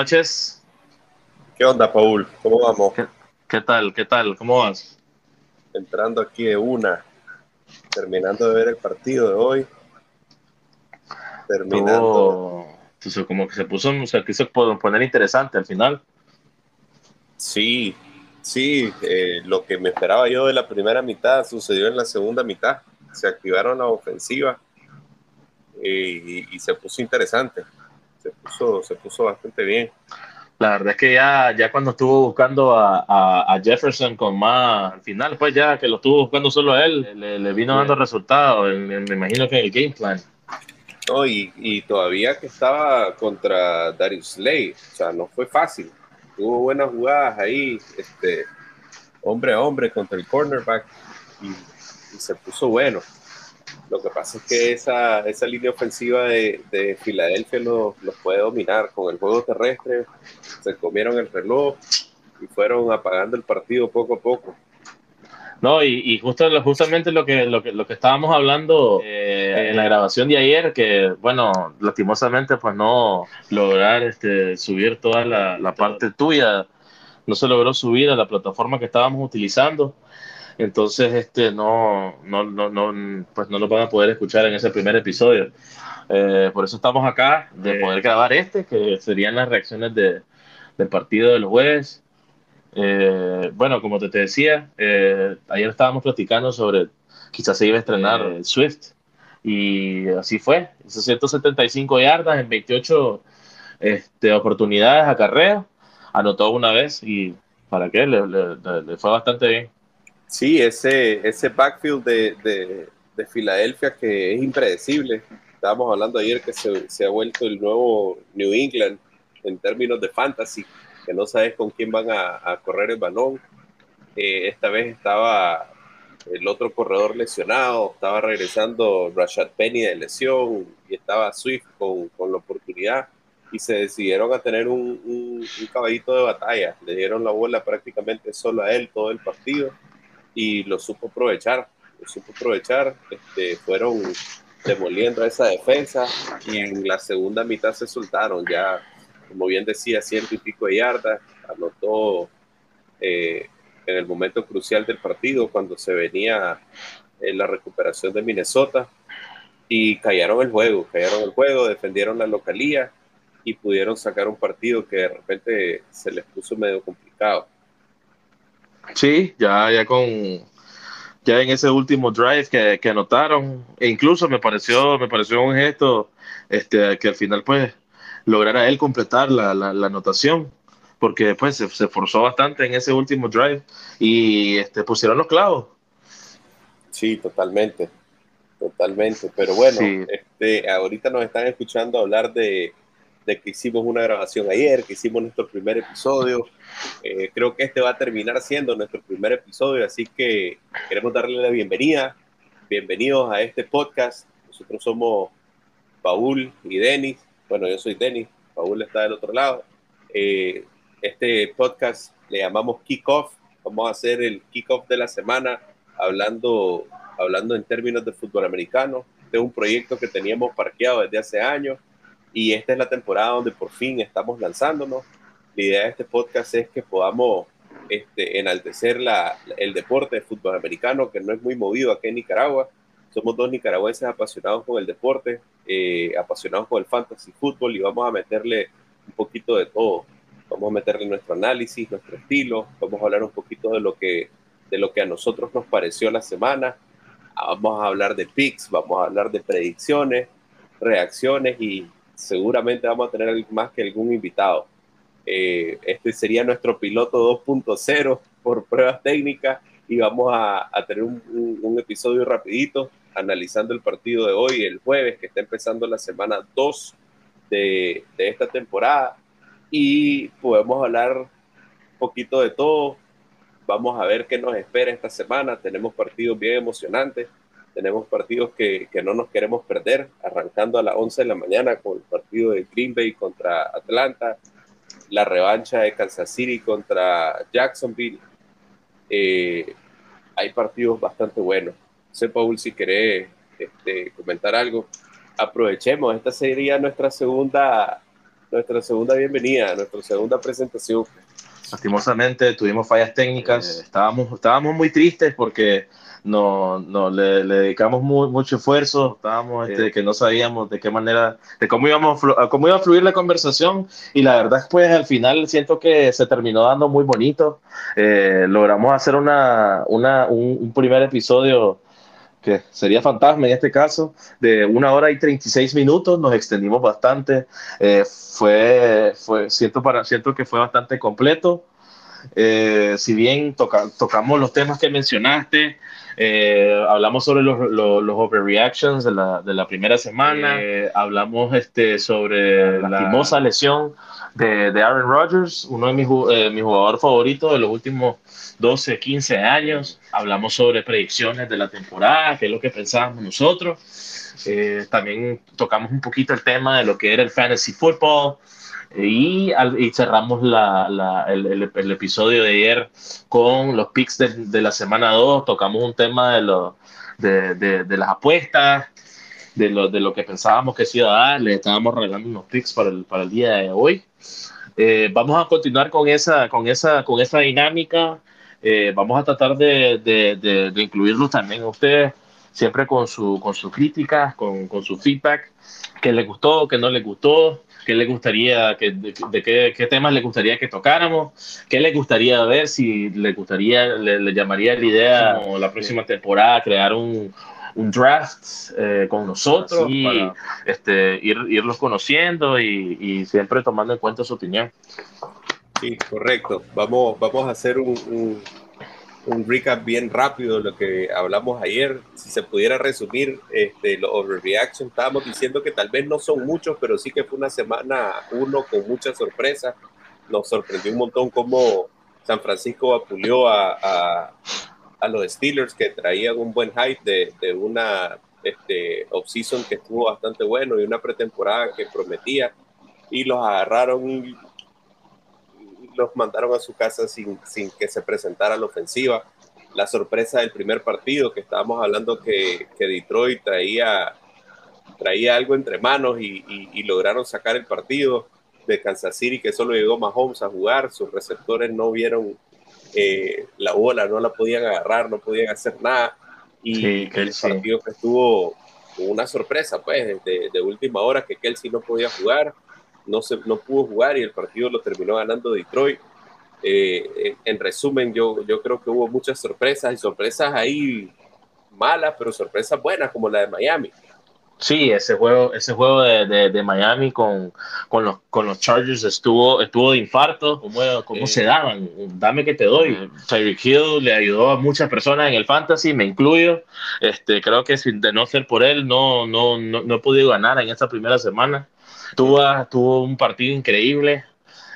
Buenas noches. ¿Qué onda, Paul? ¿Cómo vamos? ¿Qué, tal? ¿Qué tal? ¿Cómo vas? Entrando aquí de una, terminando de ver el partido de hoy. Terminando. Entonces, como que se puso, se quiso poner interesante al final. Sí, sí, eh, lo que me esperaba yo de la primera mitad sucedió en la segunda mitad. Se activaron la ofensiva eh, y se puso interesante se puso, se puso bastante bien. La verdad es que ya, ya cuando estuvo buscando a, a, Jefferson con más, al final, pues ya que lo estuvo buscando solo a él, le, vino dando resultados, me imagino que en el game plan. No, y, y, todavía que estaba contra Darius Slay, o sea, no fue fácil. Tuvo buenas jugadas ahí, este, hombre a hombre contra el cornerback, y, y se puso bueno. Lo que pasa es que esa, esa línea ofensiva de, de Filadelfia los lo puede dominar con el juego terrestre. Se comieron el reloj y fueron apagando el partido poco a poco. No, y, y justo, justamente lo que, lo que, lo que estábamos hablando eh, en la grabación de ayer, que bueno, lastimosamente pues no lograr este, subir toda la, la parte tuya, no se logró subir a la plataforma que estábamos utilizando. Entonces, este, no, no, no, no, pues no lo van a poder escuchar en ese primer episodio. Eh, por eso estamos acá, de poder grabar este, que serían las reacciones de, del partido del jueves. Eh, bueno, como te, decía, eh, ayer estábamos platicando sobre quizás se iba a estrenar Swift. Y así fue. 175 yardas en 28 este, oportunidades a carrera. Anotó una vez y ¿para qué? le fue bastante bien. Sí, ese, ese backfield de, de, Filadelfia que es impredecible. Estábamos hablando ayer que se, se, ha vuelto el nuevo New England en términos de fantasy, que no sabes con quién van a, correr el balón. Eh, esta vez estaba el otro corredor lesionado, estaba regresando Rashad Penny de lesión y estaba Swift con, con la oportunidad y se decidieron a tener un, un, un, caballito de batalla. Le dieron la bola prácticamente solo a él todo el partido y lo supo aprovechar, lo supo aprovechar, este, fueron demoliendo esa defensa y en la segunda mitad se soltaron ya, como bien decía, ciento y pico de yardas, anotó eh, en el momento crucial del partido cuando se venía en la recuperación de Minnesota y callaron el juego, callaron el juego, defendieron la localía y pudieron sacar un partido que de repente se les puso medio complicado. Sí, ya, ya con ya en ese último drive que, que, anotaron, e incluso me pareció, me pareció un gesto este, que al final pues lograra él completar la, la, anotación, porque después se, se, forzó bastante en ese último drive y este, pusieron los clavos. Sí, totalmente, totalmente, pero bueno, este, ahorita nos están escuchando hablar de, de que hicimos una grabación ayer, que hicimos nuestro primer episodio. Eh, creo que este va a terminar siendo nuestro primer episodio, así que queremos darle la bienvenida. Bienvenidos a este podcast. Nosotros somos Paul y Denis. Bueno, yo soy Denis, Paul está del otro lado. Eh, este podcast le llamamos Kickoff. Vamos a hacer el kickoff de la semana hablando, hablando en términos de fútbol americano. Este es un proyecto que teníamos parqueado desde hace años y esta es la temporada donde por fin estamos lanzándonos. La idea de este podcast es que podamos este, enaltecer la, el deporte de fútbol americano, que no es muy movido aquí en Nicaragua. Somos dos nicaragüenses apasionados con el deporte, eh, apasionados con el fantasy fútbol y vamos a meterle un poquito de todo. Vamos a meterle nuestro análisis, nuestro estilo, vamos a hablar un poquito de lo que, de lo que a nosotros nos pareció la semana. Vamos a hablar de picks, vamos a hablar de predicciones, reacciones y seguramente vamos a tener más que algún invitado. Eh, este sería nuestro piloto 2.0 por pruebas técnicas y vamos a, tener un, episodio rapidito analizando el partido de hoy, el jueves, que está empezando la semana 2 de, de esta temporada y podemos hablar un poquito de todo. Vamos a ver qué nos espera esta semana. Tenemos partidos bien emocionantes tenemos partidos que, que, no nos queremos perder, arrancando a las 11 de la mañana con el partido de Green Bay contra Atlanta, la revancha de Kansas City contra Jacksonville. Eh, hay partidos bastante buenos. No sé, Paul, si querés este, comentar algo. Aprovechemos, esta sería nuestra segunda nuestra segunda bienvenida, nuestra segunda presentación. Lastimosamente tuvimos fallas técnicas, eh, estábamos, estábamos muy tristes porque no, no le, dedicamos mucho esfuerzo, estábamos este, que no sabíamos de qué manera, de cómo íbamos cómo iba a fluir la conversación. Y la verdad pues al final siento que se terminó dando muy bonito. Eh, logramos hacer una, una un, primer episodio que sería fantasma en este caso, de una hora y 36 minutos, nos extendimos bastante, eh, fue, fue siento, para, siento que fue bastante completo, eh, si bien tocamos los temas que mencionaste, eh, hablamos sobre los, los, overreactions de la, de la, primera semana. Eh, hablamos este, sobre la lastimosa lesión de, de, Aaron Rodgers, uno de mis, eh, mi jugadores favoritos de los últimos 12, 15 años. Hablamos sobre predicciones de la temporada, qué es lo que pensábamos nosotros. también tocamos un poquito el tema de lo que era el fantasy football. Y, cerramos el, episodio de ayer con los picks de, la semana 2. Tocamos un tema de, de, las apuestas, de lo, de lo que pensábamos que se iba a dar. Le estábamos regalando unos picks para el, para el día de hoy. Eh, vamos a continuar con esa, con esa, con esa dinámica. Eh, vamos a tratar de, de, de, incluirlos también a ustedes, siempre con con su crítica, con, con su feedback, que les gustó, que no les gustó, qué le gustaría, que, de, qué, temas le gustaría que tocáramos, qué le gustaría ver, si le gustaría, le, llamaría la idea la próxima temporada crear un, un draft eh, con nosotros y este, ir, irlos conociendo y, y, siempre tomando en cuenta su opinión. Sí, correcto. Vamos, vamos a hacer un un recap bien rápido de lo que hablamos ayer. Si se pudiera resumir este, los overreaction, estábamos diciendo que tal vez no son muchos, pero sí que fue una semana uno con muchas sorpresas. Nos sorprendió un montón cómo San Francisco apulió a, a, a los Steelers que traían un buen hype de, de una este, off-season que estuvo bastante bueno y una pretemporada que prometía y los agarraron los mandaron a su casa sin, sin que se presentara la ofensiva. La sorpresa del primer partido, que estábamos hablando que, que Detroit traía, traía algo entre manos y, y, lograron sacar el partido de Kansas City, que solo llegó Mahomes a jugar, sus receptores no vieron eh, la bola, no la podían agarrar, no podían hacer nada. Y el partido que estuvo una sorpresa, pues, de, de última hora, que Kelsey no podía jugar no, se, no pudo jugar y el partido lo terminó ganando Detroit. Eh, en resumen, yo, yo creo que hubo muchas sorpresas y sorpresas ahí malas, pero sorpresas buenas como la de Miami. Sí, ese juego, ese juego de, de, Miami con, con, los, con los Chargers estuvo, estuvo de infarto. ¿Cómo, cómo se daban? Dame que te doy. Eh, Tyreek Hill le ayudó a muchas personas en el fantasy, me incluyo. Este, creo que sin de no ser por él, no, no, no, no he podido ganar en esta primera semana. Tuvo, tuvo un partido increíble,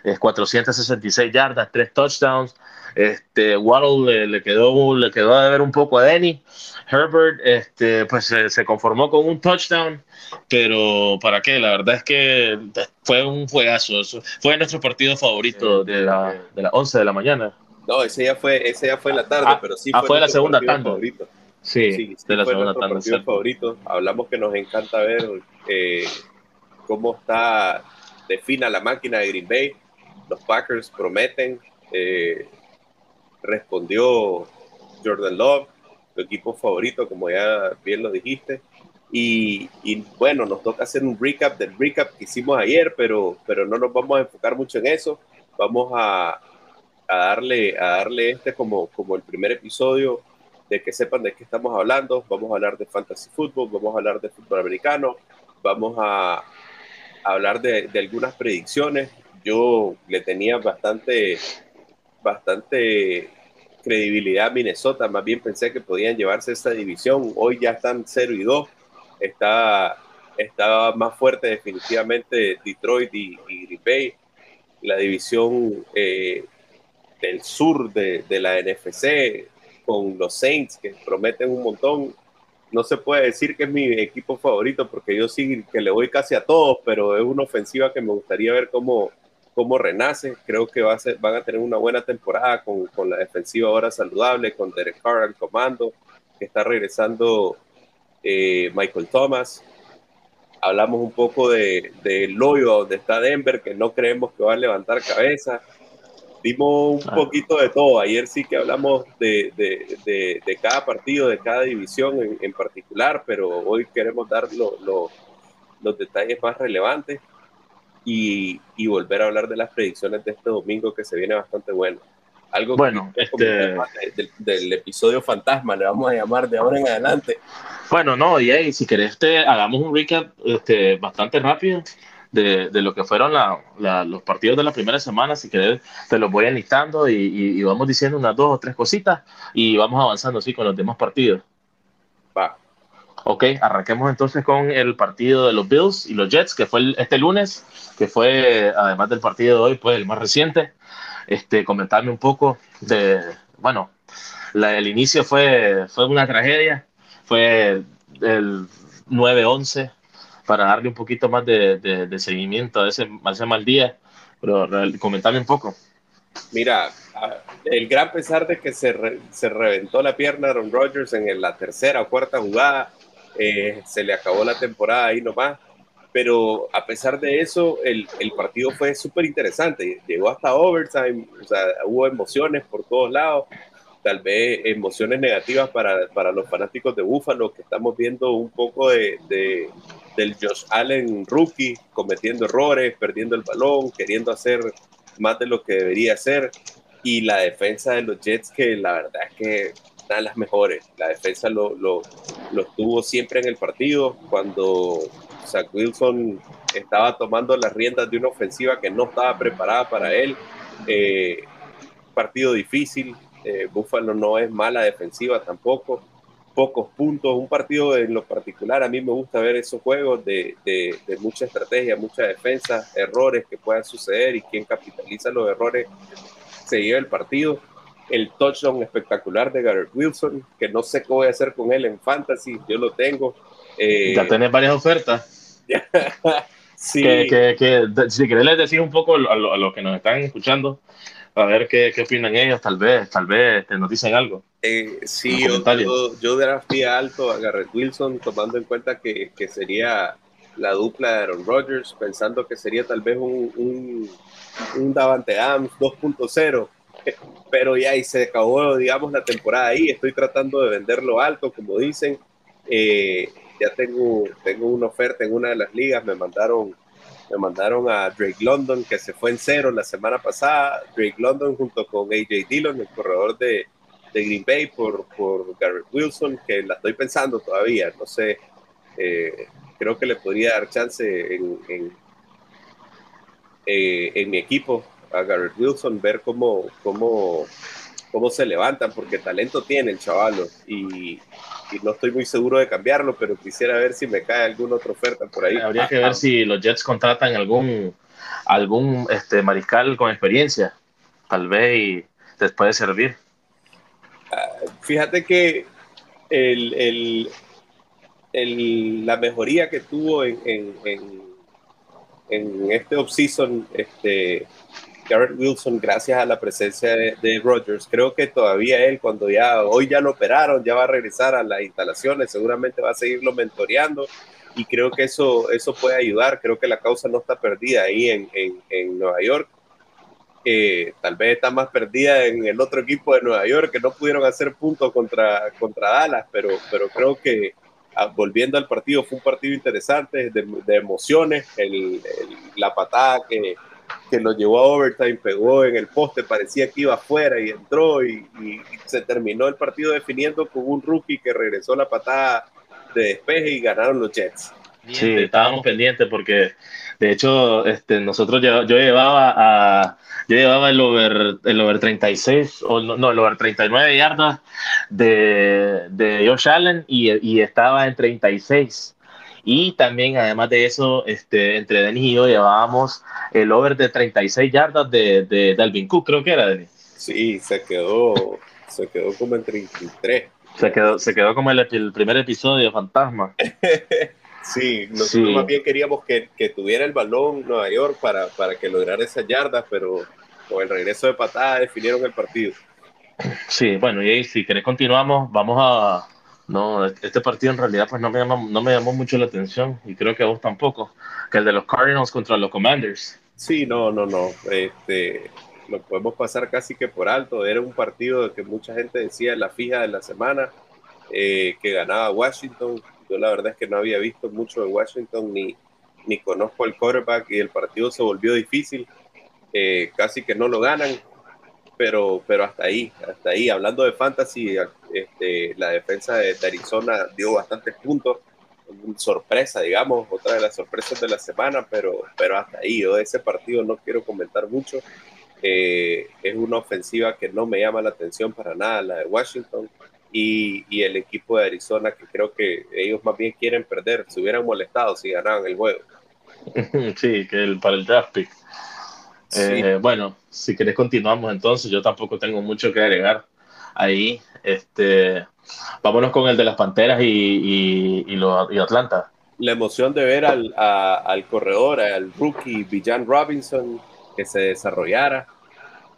es 466 yardas, tres touchdowns. Este, Waddle le, quedó, le quedó a ver un poco a Denny. Herbert, este, pues se, conformó con un touchdown, pero ¿para qué? La verdad es que fue un juegazo. Fue nuestro partido favorito de la, de las 11 de la mañana. No, ese ya fue, ese ya fue en la tarde, ah, pero sí ah, fue, la segunda tanda. Favorito. Sí, de la segunda tanda. favorito. Hablamos que nos encanta ver eh, cómo está de fina la máquina de Green Bay. Los Packers prometen. Eh, respondió Jordan Love, tu equipo favorito, como ya bien lo dijiste. Y, bueno, nos toca hacer un recap del recap que hicimos ayer, pero, pero no nos vamos a enfocar mucho en eso. Vamos a, a darle, a darle este como, como el primer episodio de que sepan de qué estamos hablando. Vamos a hablar de fantasy football, vamos a hablar de fútbol americano, vamos a, hablar de, algunas predicciones. Yo le tenía bastante, bastante credibilidad a Minnesota, más bien pensé que podían llevarse esta división. Hoy ya están 0 y 2. Está, está más fuerte definitivamente Detroit y, Green Bay. La división eh, del sur de, de la NFC con los Saints que prometen un montón no se puede decir que es mi equipo favorito porque yo sí que le voy casi a todos, pero es una ofensiva que me gustaría ver cómo, cómo renace. Creo que va a ser, van a tener una buena temporada con, con la defensiva ahora saludable, con Derek Carr al comando, que está regresando eh, Michael Thomas. hablamos un poco de, de hoyo donde está Denver, que no creemos que va a levantar cabeza. Dimos un ah. poquito de todo. Ayer sí que hablamos de, de, de cada partido, de cada división en, en particular, pero hoy queremos dar los detalles más relevantes y, y, volver a hablar de las predicciones de este domingo que se viene bastante bueno. Algo bueno, este... del, episodio fantasma, le vamos a llamar de ahora en adelante. Bueno, no, y si querés, te hagamos un recap este, bastante rápido de, de, lo que fueron la, los partidos de la primera semana. Si querés, te los voy enlistando y, y, vamos diciendo unas dos o tres cositas y vamos avanzando así con los demás partidos. Va. Ok, arranquemos entonces con el partido de los Bills y los Jets, que fue este lunes, que fue, además del partido de hoy, pues el más reciente este, comentarme un poco de, bueno, el inicio fue, fue una tragedia, fue el 9-11 para darle un poquito más de, de, seguimiento a ese, mal día, pero comentarme un poco. Mira, el gran pesar de que se, se reventó la pierna a Aaron Rodgers en la tercera o cuarta jugada, eh, se le acabó la temporada ahí nomás pero a pesar de eso, el, el partido fue súper interesante. Llegó hasta overtime, o sea, hubo emociones por todos lados, tal vez emociones negativas para, para los fanáticos de Buffalo, que estamos viendo un poco de, de, del Josh Allen rookie, cometiendo errores, perdiendo el balón, queriendo hacer más de lo que debería hacer, y la defensa de los Jets, que la verdad es que de las mejores. La defensa lo, lo, lo tuvo siempre en el partido. Cuando Zach Wilson estaba tomando las riendas de una ofensiva que no estaba preparada para él. Eh, partido difícil. Eh, Buffalo no es mala defensiva tampoco. Pocos puntos. Un partido en lo particular, a mí me gusta ver esos juegos de, de, mucha estrategia, mucha defensa, errores que puedan suceder y quien capitaliza los errores se lleva el partido. El touchdown espectacular de Garrett Wilson, que no sé qué voy a hacer con él en fantasy, yo lo tengo. Eh, ya tenés varias ofertas. sí. Que, que, si querés les decir un poco a, los que nos están escuchando, a ver qué, qué, opinan ellos, tal vez, tal vez nos dicen algo. Eh, sí, yo, yo, yo drafté alto a Garrett Wilson, tomando en cuenta que, que, sería la dupla de Aaron Rodgers, pensando que sería tal vez un, un, un Davante Adams 2.0, pero ya ahí se acabó, digamos, la temporada ahí, estoy tratando de venderlo alto, como dicen. Eh, ya tengo, tengo una oferta en una de las ligas, me mandaron, me mandaron a Drake London, que se fue en cero la semana pasada, Drake London junto con AJ Dillon, el corredor de, de Green Bay, por, por Garrett Wilson, que la estoy pensando todavía, no sé, eh, creo que le podría dar chance en, eh, en mi equipo a Garrett Wilson, ver cómo, cómo, cómo se levantan, porque talento tiene el chavalo. Y, no estoy muy seguro de cambiarlo, pero quisiera ver si me cae alguna otra oferta por ahí. Habría que ver si los Jets contratan algún algún este mariscal con experiencia, tal vez y les puede servir. Ah, fíjate que el, el, la mejoría que tuvo en, en, en, en este offseason este, Garrett Wilson, gracias a la presencia de, de, creo que todavía él, cuando ya hoy ya lo operaron, ya va a regresar a las instalaciones, seguramente va a seguirlo mentoreando y creo que eso, eso puede ayudar. Creo que la causa no está perdida ahí en, en, en Nueva York. Eh, tal vez está más perdida en el otro equipo de Nueva York que no pudieron hacer puntos contra, contra Dallas, pero, pero creo que ah, volviendo al partido fue un partido interesante de, de emociones, el, la patada que que lo llevó a overtime, pegó en el poste, parecía que iba afuera y entró y, se terminó el partido definiendo con un rookie que regresó la patada de despeje y ganaron los Jets. Sí, estábamos pendientes porque de hecho este, nosotros yo, llevaba a yo llevaba el over el over 36 o no, el over 39 yardas de, de Josh Allen y, y estaba en 36 y también, además de eso, este, entre Denis y yo llevábamos el over de 36 yardas de, de Dalvin Cook, creo que era, Denis. Sí, se quedó, se quedó como en 33. Se quedó, se quedó como el, el primer episodio de Fantasma. sí, nosotros más bien queríamos que, que, tuviera el balón Nueva York para, para que lograra esas yardas, pero con el regreso de patada definieron el partido. Sí, bueno, y si querés continuamos, vamos a, No, este partido en realidad pues no me, llama, no me llamó mucho la atención y creo que a vos tampoco, que el de los Cardinals contra los Commanders. Sí, no, no, no. Este, lo podemos pasar casi que por alto. Era un partido que mucha gente decía la fija de la semana, eh, que ganaba Washington. Yo la verdad es que no había visto mucho de Washington ni, ni conozco el quarterback y el partido se volvió difícil. Eh, casi que no lo ganan, pero, pero hasta ahí, hasta ahí. Hablando de fantasy, este, la defensa de, Arizona dio bastantes puntos. Sorpresa, digamos, otra de las sorpresas de la semana, pero, pero hasta ahí. Yo de ese partido no quiero comentar mucho. Eh, es una ofensiva que no me llama la atención para nada, la de Washington. Y, y, el equipo de Arizona, que creo que ellos más bien quieren perder, se hubieran molestado si ganaban el juego. Sí, que el, para el draft pick. Eh, bueno, si querés continuamos entonces, yo tampoco tengo mucho que agregar ahí. Este, vámonos con el de las Panteras y, y, Atlanta. La emoción de ver al, al corredor, al rookie Villan Robinson, que se desarrollara.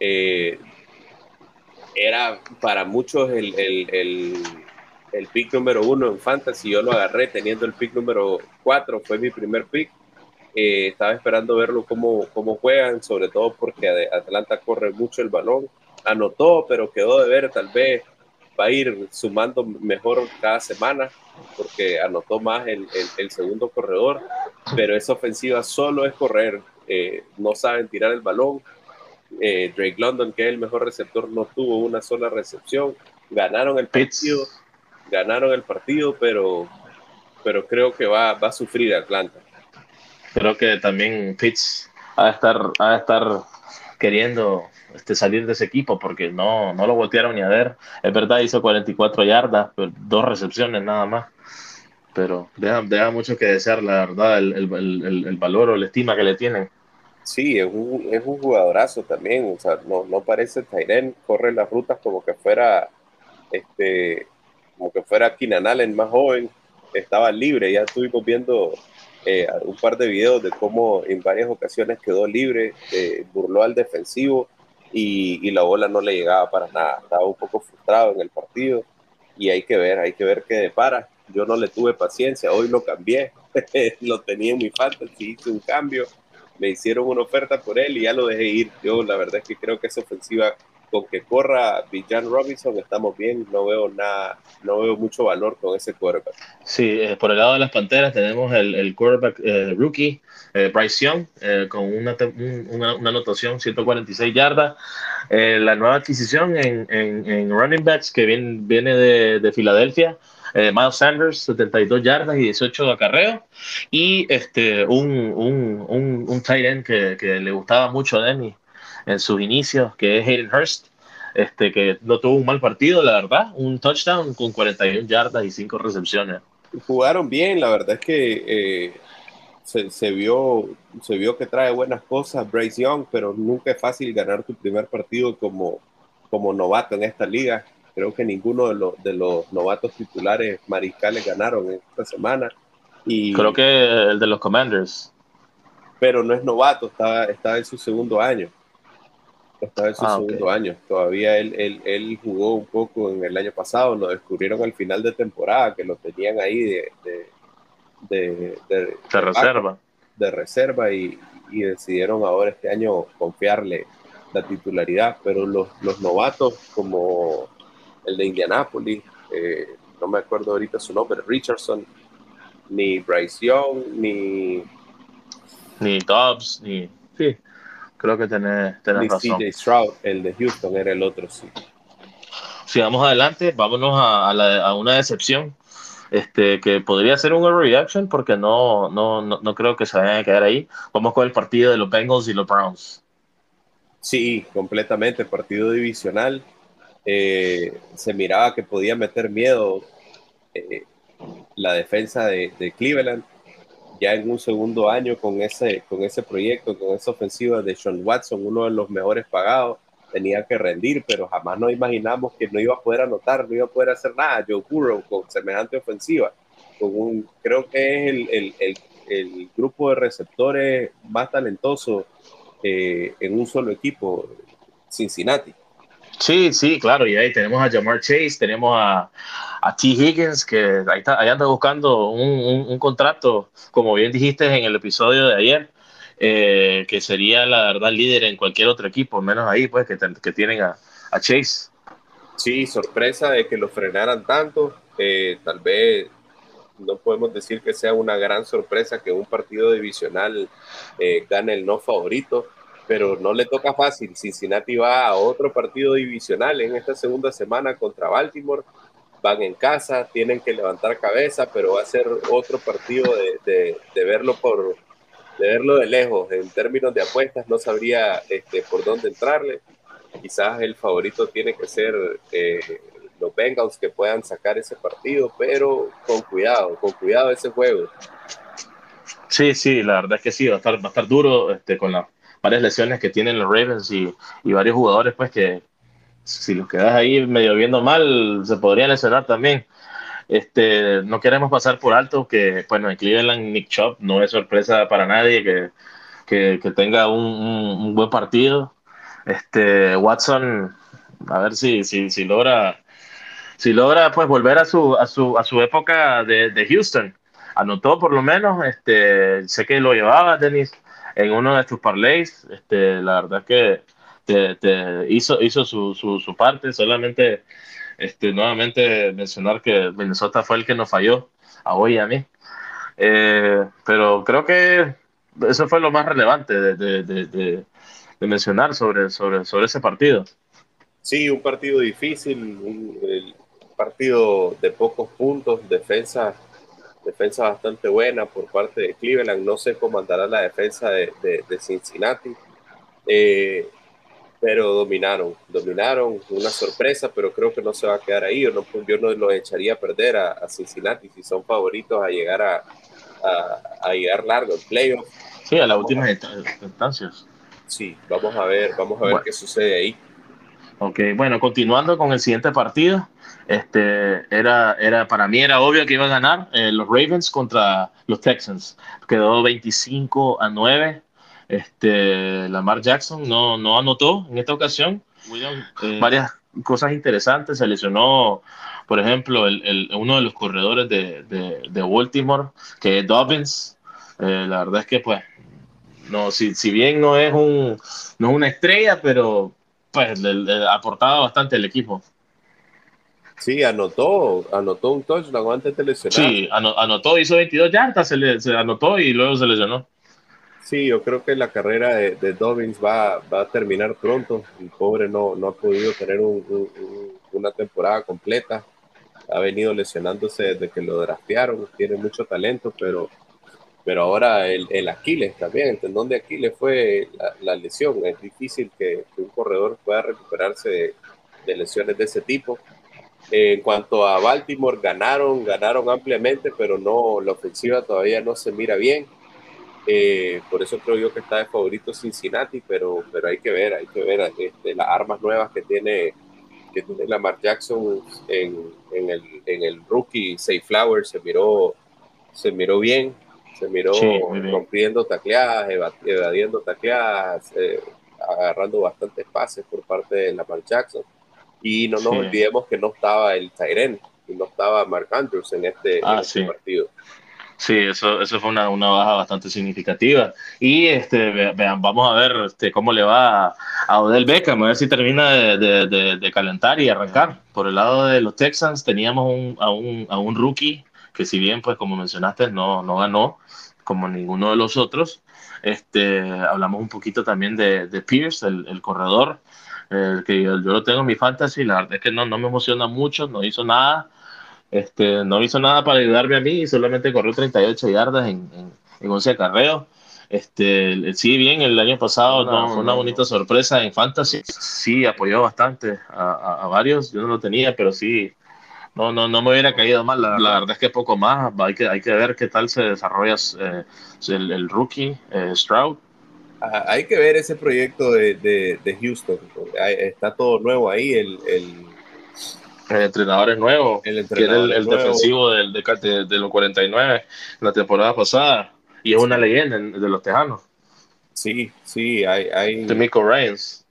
Eh, era para muchos el, el, el, el, pick número uno en Fantasy. Yo lo agarré teniendo el pick número cuatro, fue mi primer pick. Eh, estaba esperando verlo cómo, cómo juegan, sobre todo porque Atlanta corre mucho el balón. Anotó, pero quedó de ver, tal vez va a ir sumando mejor cada semana, porque anotó más el, el, segundo corredor, pero esa ofensiva solo es correr, eh, no saben tirar el balón. Eh, Drake London, que es el mejor receptor, no tuvo una sola recepción. Ganaron el partido, ganaron el partido, pero, pero creo que va, va a sufrir Atlanta creo que también Pitts ha de estar, a estar queriendo este, salir de ese equipo porque no, no lo voltearon ni a ver. Es verdad, hizo 44 yardas, dos recepciones nada más. Pero deja, deja mucho que desear, la verdad, el, el, el, valor o la estima que le tienen. Sí, es un, es un jugadorazo también. O sea, no, no parece Tyren, corre las rutas como que fuera este como que fuera Keenan Allen más joven, estaba libre. Ya estuvimos viendo eh, un par de videos de cómo en varias ocasiones quedó libre, eh, burló al defensivo y, la bola no le llegaba para nada. Estaba un poco frustrado en el partido y hay que ver, hay que ver qué depara. Yo no le tuve paciencia, hoy lo cambié, lo tenía en mi fantasy, hice un cambio, me hicieron una oferta por él y ya lo dejé ir. Yo la verdad es que creo que esa ofensiva con que corra Villan Robinson estamos bien, no veo nada, no veo mucho valor con ese quarterback. Sí, eh, por el lado de las Panteras tenemos el, el quarterback eh, rookie, eh, Bryce Young, con una, una, una, anotación 146 yardas. la nueva adquisición en, en, en, running backs que viene, viene de, de Filadelfia. Miles Sanders, 72 yardas y 18 de acarreo. Y este, un, un, un, un tight end que, que le gustaba mucho a Demi, en sus inicios, que es Hayden Hurst, este, que no tuvo un mal partido, la verdad, un touchdown con 41 yardas y 5 recepciones. Jugaron bien, la verdad es que eh, se, se, vio, se vio que trae buenas cosas Bryce Young, pero nunca es fácil ganar tu primer partido como, como novato en esta liga. Creo que ninguno de los, de los novatos titulares mariscales ganaron esta semana. Y, Creo que el de los Commanders. Pero no es novato, está, está en su segundo año. Estaba en su ah, segundo año. Todavía él, él, él, jugó un poco en el año pasado. Lo descubrieron al final de temporada, que lo tenían ahí de, de, de, reserva. De reserva y, y, decidieron ahora este año confiarle la titularidad. Pero los, los novatos, como el de Indianapolis, eh, no me acuerdo ahorita su nombre, Richardson, ni Bryce Young, ni. Ni Dobbs, ni. Sí Creo que tenés, tenés razón. CJ Stroud, el de Houston, era el otro, sí. Sigamos adelante, vámonos a, a, una decepción. Este, que podría ser un overreaction porque no, no, no, creo que se vayan a quedar ahí. Vamos con el partido de los Bengals y los Browns. Sí, completamente, partido divisional. Eh, se miraba que podía meter miedo eh, la defensa de, de Cleveland ya en un segundo año con ese, con ese proyecto, con esa ofensiva de Sean Watson, uno de los mejores pagados, tenía que rendir, pero jamás nos imaginamos que no iba a poder anotar, no iba a poder hacer nada. Joe Burrow con semejante ofensiva, con un, creo que es el, el, el, el grupo de receptores más talentoso eh, en un solo equipo, Cincinnati. Sí, sí, claro, y ahí tenemos a Jamar Chase, tenemos a, a T. Higgins, que ahí, está, ahí anda buscando un, un, contrato, como bien dijiste en el episodio de ayer, eh, que sería la verdad líder en cualquier otro equipo, menos ahí, pues, que, que tienen a, a, Chase. Sí, sorpresa de que lo frenaran tanto, eh, tal vez no podemos decir que sea una gran sorpresa que un partido divisional eh, gane el no favorito, pero no le toca fácil. Cincinnati va a otro partido divisional en esta segunda semana contra Baltimore. Van en casa, tienen que levantar cabeza, pero va a ser otro partido de, verlo por de verlo de lejos. En términos de apuestas, no sabría este, por dónde entrarle. Quizás el favorito tiene que ser eh, los Bengals que puedan sacar ese partido, pero con cuidado, con cuidado ese juego. Sí, sí, la verdad es que sí, va a estar, va a estar duro este, con las varias lesiones que tienen los Ravens y, varios jugadores, pues que si los quedas ahí medio viendo mal, se podrían lesionar también. Este, no queremos pasar por alto que, bueno, en Cleveland Nick Chop no es sorpresa para nadie que, que, que tenga un, un, buen partido. Este, Watson, a ver si, si, si logra si logra pues volver a su, a su, a su época de, de Houston. Anotó por lo menos, este, sé que lo llevaba Denis en uno de tus parlays, este, la verdad es que te, hizo, hizo su, su, su, parte, solamente este, nuevamente mencionar que Minnesota fue el que nos falló a hoy y a mí. Eh, pero creo que eso fue lo más relevante de, de, de, de mencionar sobre, sobre, sobre ese partido. Sí, un partido difícil, un, partido de pocos puntos, defensa, defensa bastante buena por parte de Cleveland. No sé cómo andará la defensa de, de, Cincinnati, eh, pero dominaron, dominaron, una sorpresa, pero creo que no se va a quedar ahí. Yo no, yo no lo echaría a perder a, Cincinnati si son favoritos a llegar a, a, llegar largo en playoff. Sí, a las últimas instancias. Sí, vamos a ver, vamos a ver qué sucede ahí. Ok, bueno, continuando con el siguiente partido, este, era, era, para mí era obvio que iba a ganar eh, los Ravens contra los Texans. Quedó 25 a 9. Este, Lamar Jackson no, no anotó en esta ocasión. Eh, varias cosas interesantes. Se lesionó, por ejemplo, el, el, uno de los corredores de, de, de Baltimore, que es Dobbins. Eh, la verdad es que, pues, no, si, si bien no es, un, no es una estrella, pero pues le, le aportaba bastante el equipo. Sí, anotó, anotó un touchdown antes de lesionar. Sí, anotó, hizo 22 yardas, se, le, se anotó y luego se lesionó. Sí, yo creo que la carrera de, de Dobbins va, va, a terminar pronto. El pobre no, no ha podido tener un, una temporada completa. Ha venido lesionándose desde que lo draftearon. Tiene mucho talento, pero, pero ahora el, el Aquiles también, el tendón de Aquiles fue la, la lesión. Es difícil que, que, un corredor pueda recuperarse de, de lesiones de ese tipo en cuanto a Baltimore, ganaron, ganaron ampliamente, pero no, la ofensiva todavía no se mira bien. Eh, por eso creo yo que está de favorito Cincinnati, pero, pero hay que ver, hay que ver este, las armas nuevas que tiene, que tiene Lamar Jackson en, en, el, en el rookie Safe Flower, se miró, se miró bien, se miró rompiendo tacleadas, evadiendo tacleadas, eh, agarrando bastantes pases por parte de Lamar Jackson y no nos olvidemos que no estaba el Tyren y no estaba Mark Andrews en este, ah, este partido. Sí, eso, eso fue una, una, baja bastante significativa. Y este, vean, vamos a ver este, cómo le va a, Odell Beckham, a ver si termina de, de, de, calentar y arrancar. Por el lado de los Texans teníamos un, a, un, a un rookie que si bien, pues como mencionaste, no, no ganó como ninguno de los otros. Este, hablamos un poquito también de, de Pierce, el, el corredor, que yo, lo tengo en mi fantasy, la verdad es que no, no me emociona mucho, no hizo nada, este, no hizo nada para ayudarme a mí, y solamente corrió 38 yardas en, en, en 11 acarreos. Este, sí, bien, el año pasado no, fue una bonita sorpresa en Fantasy. Sí, apoyó bastante a, a, varios. Yo no lo tenía, pero sí, no, no, no me hubiera caído mal. La, la, verdad es que poco más. Hay que, hay que ver qué tal se desarrolla eh, el, el, rookie eh, Stroud hay que ver ese proyecto de, de, de Houston. está todo nuevo ahí. El, el, el entrenador es nuevo. El entrenador el, defensivo del, de, de, los 49 la temporada pasada. Y es una leyenda de los Tejanos. Sí, sí, hay. hay... De Mico Ryans.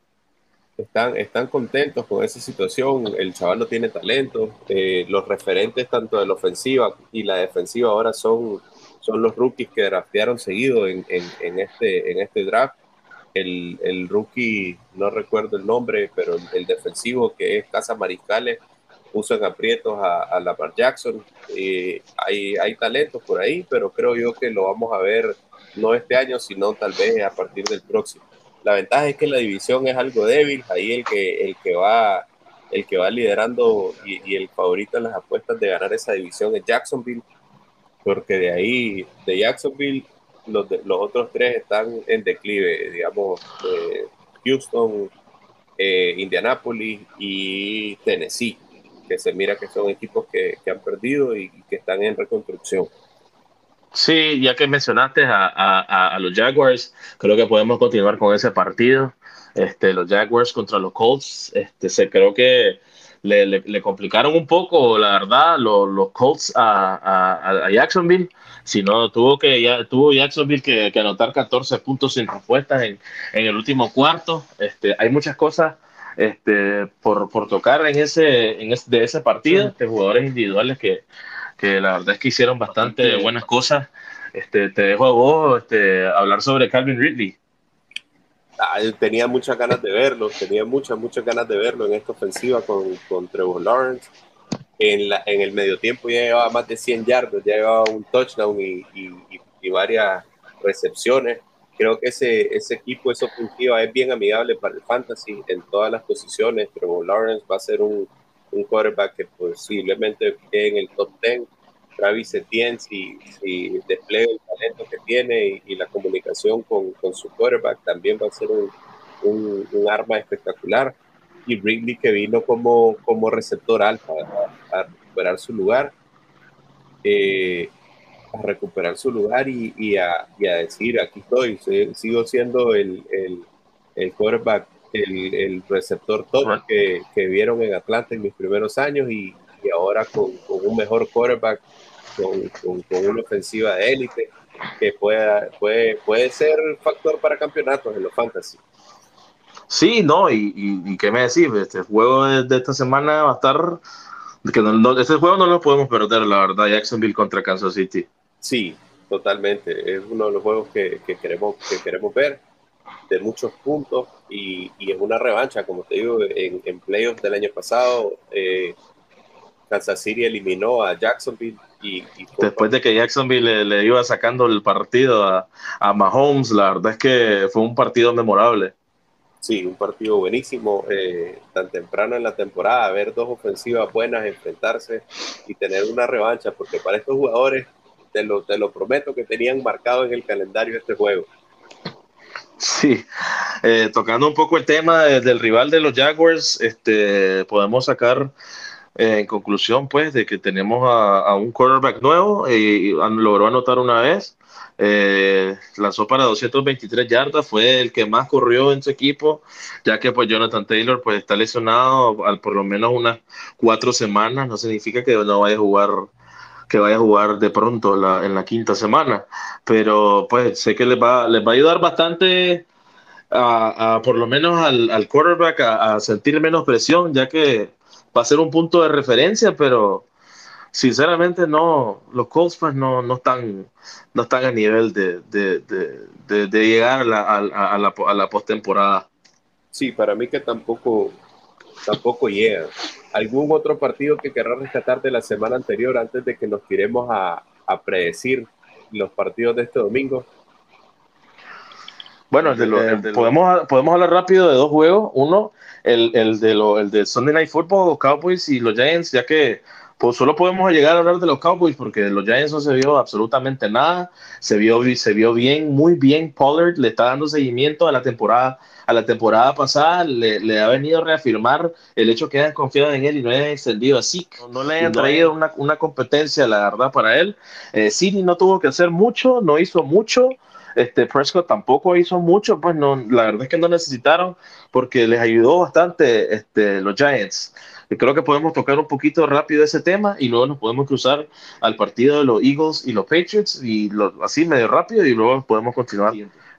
Están, están contentos con esa situación. El chaval no tiene talento. Eh, los referentes tanto de la ofensiva y la defensiva ahora son, son los rookies que draftearon seguido en, en, este, en este draft. El, el, rookie, no recuerdo el nombre, pero el, defensivo que es Casa Mariscales, puso en aprietos a, a Lamar Jackson. Eh, hay, hay talentos por ahí, pero creo yo que lo vamos a ver no este año, sino tal vez a partir del próximo. La ventaja es que la división es algo débil, ahí el que, el que va el que va liderando y, el favorito en las apuestas de ganar esa división es Jacksonville, porque de ahí, de Jacksonville, los, los otros tres están en declive, digamos, eh, Houston, eh, Indianapolis y Tennessee, que se mira que son equipos que, que han perdido y que están en reconstrucción. Sí, ya que mencionaste a, los Jaguars, creo que podemos continuar con ese partido. Este, los Jaguars contra los Colts, este, se, creo que le, complicaron un poco, la verdad, los, Colts a, Jacksonville. Si no, tuvo, que, ya, tuvo Jacksonville que, anotar 14 puntos sin respuestas en, el último cuarto. Este, hay muchas cosas este, por, tocar en ese, en de ese partido, de jugadores individuales que, que la verdad es que hicieron bastante, buenas cosas. Este, te dejo a vos este, hablar sobre Calvin Ridley. Ah, tenía muchas ganas de verlo, tenía muchas, muchas ganas de verlo en esta ofensiva con, con Trevor Lawrence. En, la, en el medio tiempo ya llevaba más de 100 yardas, ya llevaba un touchdown y, y, varias recepciones. Creo que ese, ese equipo, esa ofensiva es bien amigable para el fantasy en todas las posiciones. Trevor Lawrence va a ser un, un quarterback que posiblemente quede en el top 10. Travis Etienne, si, si despliega el talento que tiene y, la comunicación con, con, su quarterback, también va a ser un, un, arma espectacular. Y Ridley que vino como, como receptor alfa a, recuperar su lugar. Eh, a recuperar su lugar y, y, a, y, a, decir, aquí estoy, sigo siendo el, el, el quarterback el, receptor top que, que, vieron en Atlanta en mis primeros años y, y ahora con, con, un mejor quarterback, con, con una ofensiva de élite que pueda, puede, puede ser factor para campeonatos en los fantasy. Sí, no, y, y, qué me decís, este juego de, esta semana va a estar, que no, este juego no lo podemos perder, la verdad, Jacksonville contra Kansas City. Sí, totalmente, es uno de los juegos que, que queremos, que queremos ver de muchos puntos y, y, es una revancha, como te digo, en, en playoffs del año pasado, eh, Kansas City eliminó a Jacksonville y, después de que Jacksonville le, iba sacando el partido a, a, Mahomes, la verdad es que fue un partido memorable. Sí, un partido buenísimo, eh, tan temprano en la temporada, ver dos ofensivas buenas enfrentarse y tener una revancha, porque para estos jugadores, te lo, te lo prometo que tenían marcado en el calendario este juego. Sí, eh, tocando un poco el tema del rival de los Jaguars, este, podemos sacar eh, en conclusión, pues, de que tenemos a, un quarterback nuevo y, logró anotar una vez. Eh, lanzó para 223 yardas, fue el que más corrió en su equipo, ya que pues Jonathan Taylor pues está lesionado al, por lo menos unas cuatro semanas, no significa que no vaya a jugar que vaya a jugar de pronto la, en la quinta semana. Pero pues sé que les va, les va a ayudar bastante a, por lo menos al, al quarterback a, sentir menos presión, ya que va a ser un punto de referencia, pero sinceramente no, los Colts pues no, no, están, no están a nivel de, de, de, de llegar a la, a, la, a la postemporada. Sí, para mí que tampoco, tampoco llega. ¿Algún otro partido que querrás rescatar de la semana anterior antes de que nos tiremos a, a predecir los partidos de este domingo? Bueno, de podemos, podemos hablar rápido de dos juegos. Uno, el, el, de lo, el de Sunday Night Football, los Cowboys y los Giants, ya que pues solo podemos llegar a hablar de los Cowboys porque de los Giants no se vio absolutamente nada. Se vio, se vio bien, muy bien. Pollard le está dando seguimiento a la temporada, a la temporada pasada. Le, ha venido a reafirmar el hecho que hayan confiado en él y no hayan extendido así. No le hayan traído una, una, competencia, la verdad, para él. Eh, no tuvo que hacer mucho, no hizo mucho. Este Prescott tampoco hizo mucho, pues no, la verdad es que no necesitaron porque les ayudó bastante este, los Giants creo que podemos tocar un poquito rápido ese tema y luego nos podemos cruzar al partido de los Eagles y los Patriots y así medio rápido y luego podemos continuar.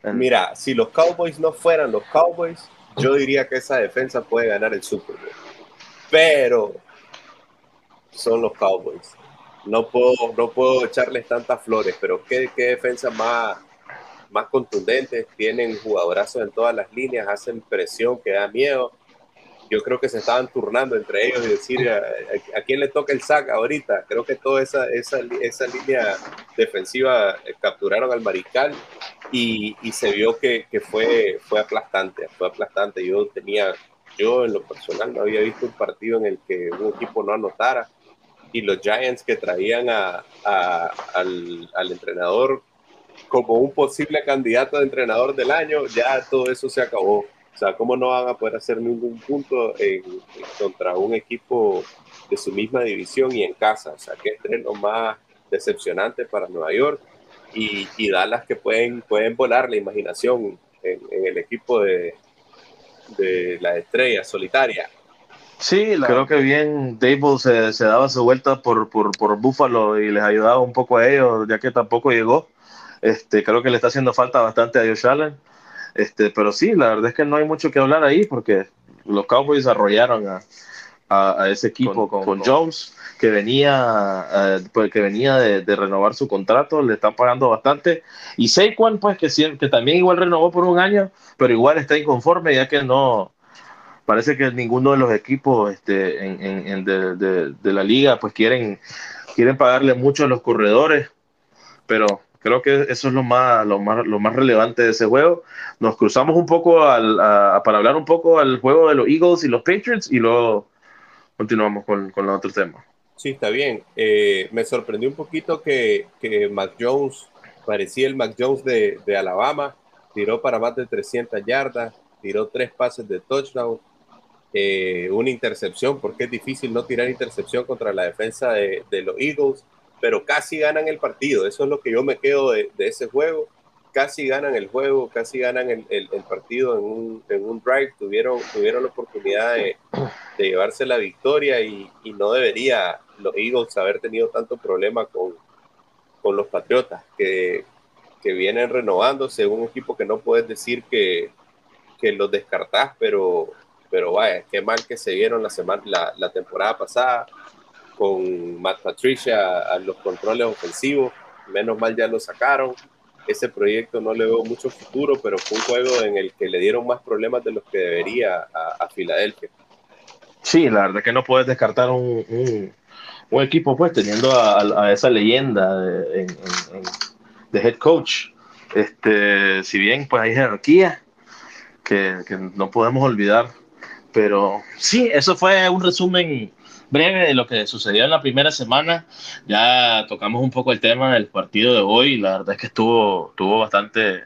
Mira, si los Cowboys no fueran los Cowboys, yo diría que esa defensa puede ganar el Super Bowl. Pero son los Cowboys. No puedo, no puedo echarles tantas flores, pero qué, qué defensa más, más contundente. Tienen jugadorazos en todas las líneas, hacen presión que da miedo yo creo que se estaban turnando entre ellos y decir a, quién le toca el sac ahorita. Creo que toda esa, esa, esa línea defensiva eh, capturaron al mariscal y, y se vio que, que, fue, fue aplastante, fue aplastante. Yo tenía, yo en lo personal no había visto un partido en el que un equipo no anotara y los Giants que traían a, al entrenador como un posible candidato de entrenador del año, ya todo eso se acabó o sea, ¿cómo no van a poder hacer ningún punto en, contra un equipo de su misma división y en casa? O sea, que es lo más decepcionante para Nueva York y, y Dallas que pueden, pueden volar la imaginación en, el equipo de, de la estrella solitaria. Sí, creo que bien Dable se, se, daba su vuelta por, por, por Buffalo y les ayudaba un poco a ellos, ya que tampoco llegó. Este, creo que le está haciendo falta bastante a Josh Allen. Este, pero sí, la verdad es que no hay mucho que hablar ahí porque los Cowboys arrollaron a, a, ese equipo con, Jones, que venía, eh, pues, que venía de, renovar su contrato, le están pagando bastante. Y Saquon, pues, que, que también igual renovó por un año, pero igual está inconforme ya que no, parece que ninguno de los equipos este, en, en, de, de, de, la liga pues quieren, quieren pagarle mucho a los corredores, pero Creo que eso es lo más, lo más, lo más relevante de ese juego. Nos cruzamos un poco al, para hablar un poco al juego de los Eagles y los Patriots y luego continuamos con, con los otros temas. Sí, está bien. Eh, me sorprendió un poquito que, que Mac Jones parecía el Mac Jones de, de, Alabama. Tiró para más de 300 yardas, tiró tres pases de touchdown, eh, una intercepción, porque es difícil no tirar intercepción contra la defensa de, de los Eagles pero casi ganan el partido. Eso es lo que yo me quedo de, ese juego. Casi ganan el juego, casi ganan el, partido en un, en un, drive. Tuvieron, tuvieron la oportunidad de, llevarse la victoria y, no debería los Eagles haber tenido tanto problema con, con los Patriotas, que, que vienen renovándose. Un equipo que no puedes decir que, que los descartás, pero, pero vaya, qué mal que se vieron la, semana, la temporada pasada con Matt Patricia a los controles ofensivos. Menos mal ya lo sacaron. Ese proyecto no le veo mucho futuro, pero fue un juego en el que le dieron más problemas de los que debería a, Filadelfia. Sí, la verdad que no puedes descartar un, un, equipo, pues, teniendo a, esa leyenda de, head coach. Este, si bien pues hay jerarquía que, que no podemos olvidar, pero sí, eso fue un resumen breve de lo que sucedió en la primera semana. Ya tocamos un poco el tema del partido de hoy. La verdad es que estuvo, estuvo bastante,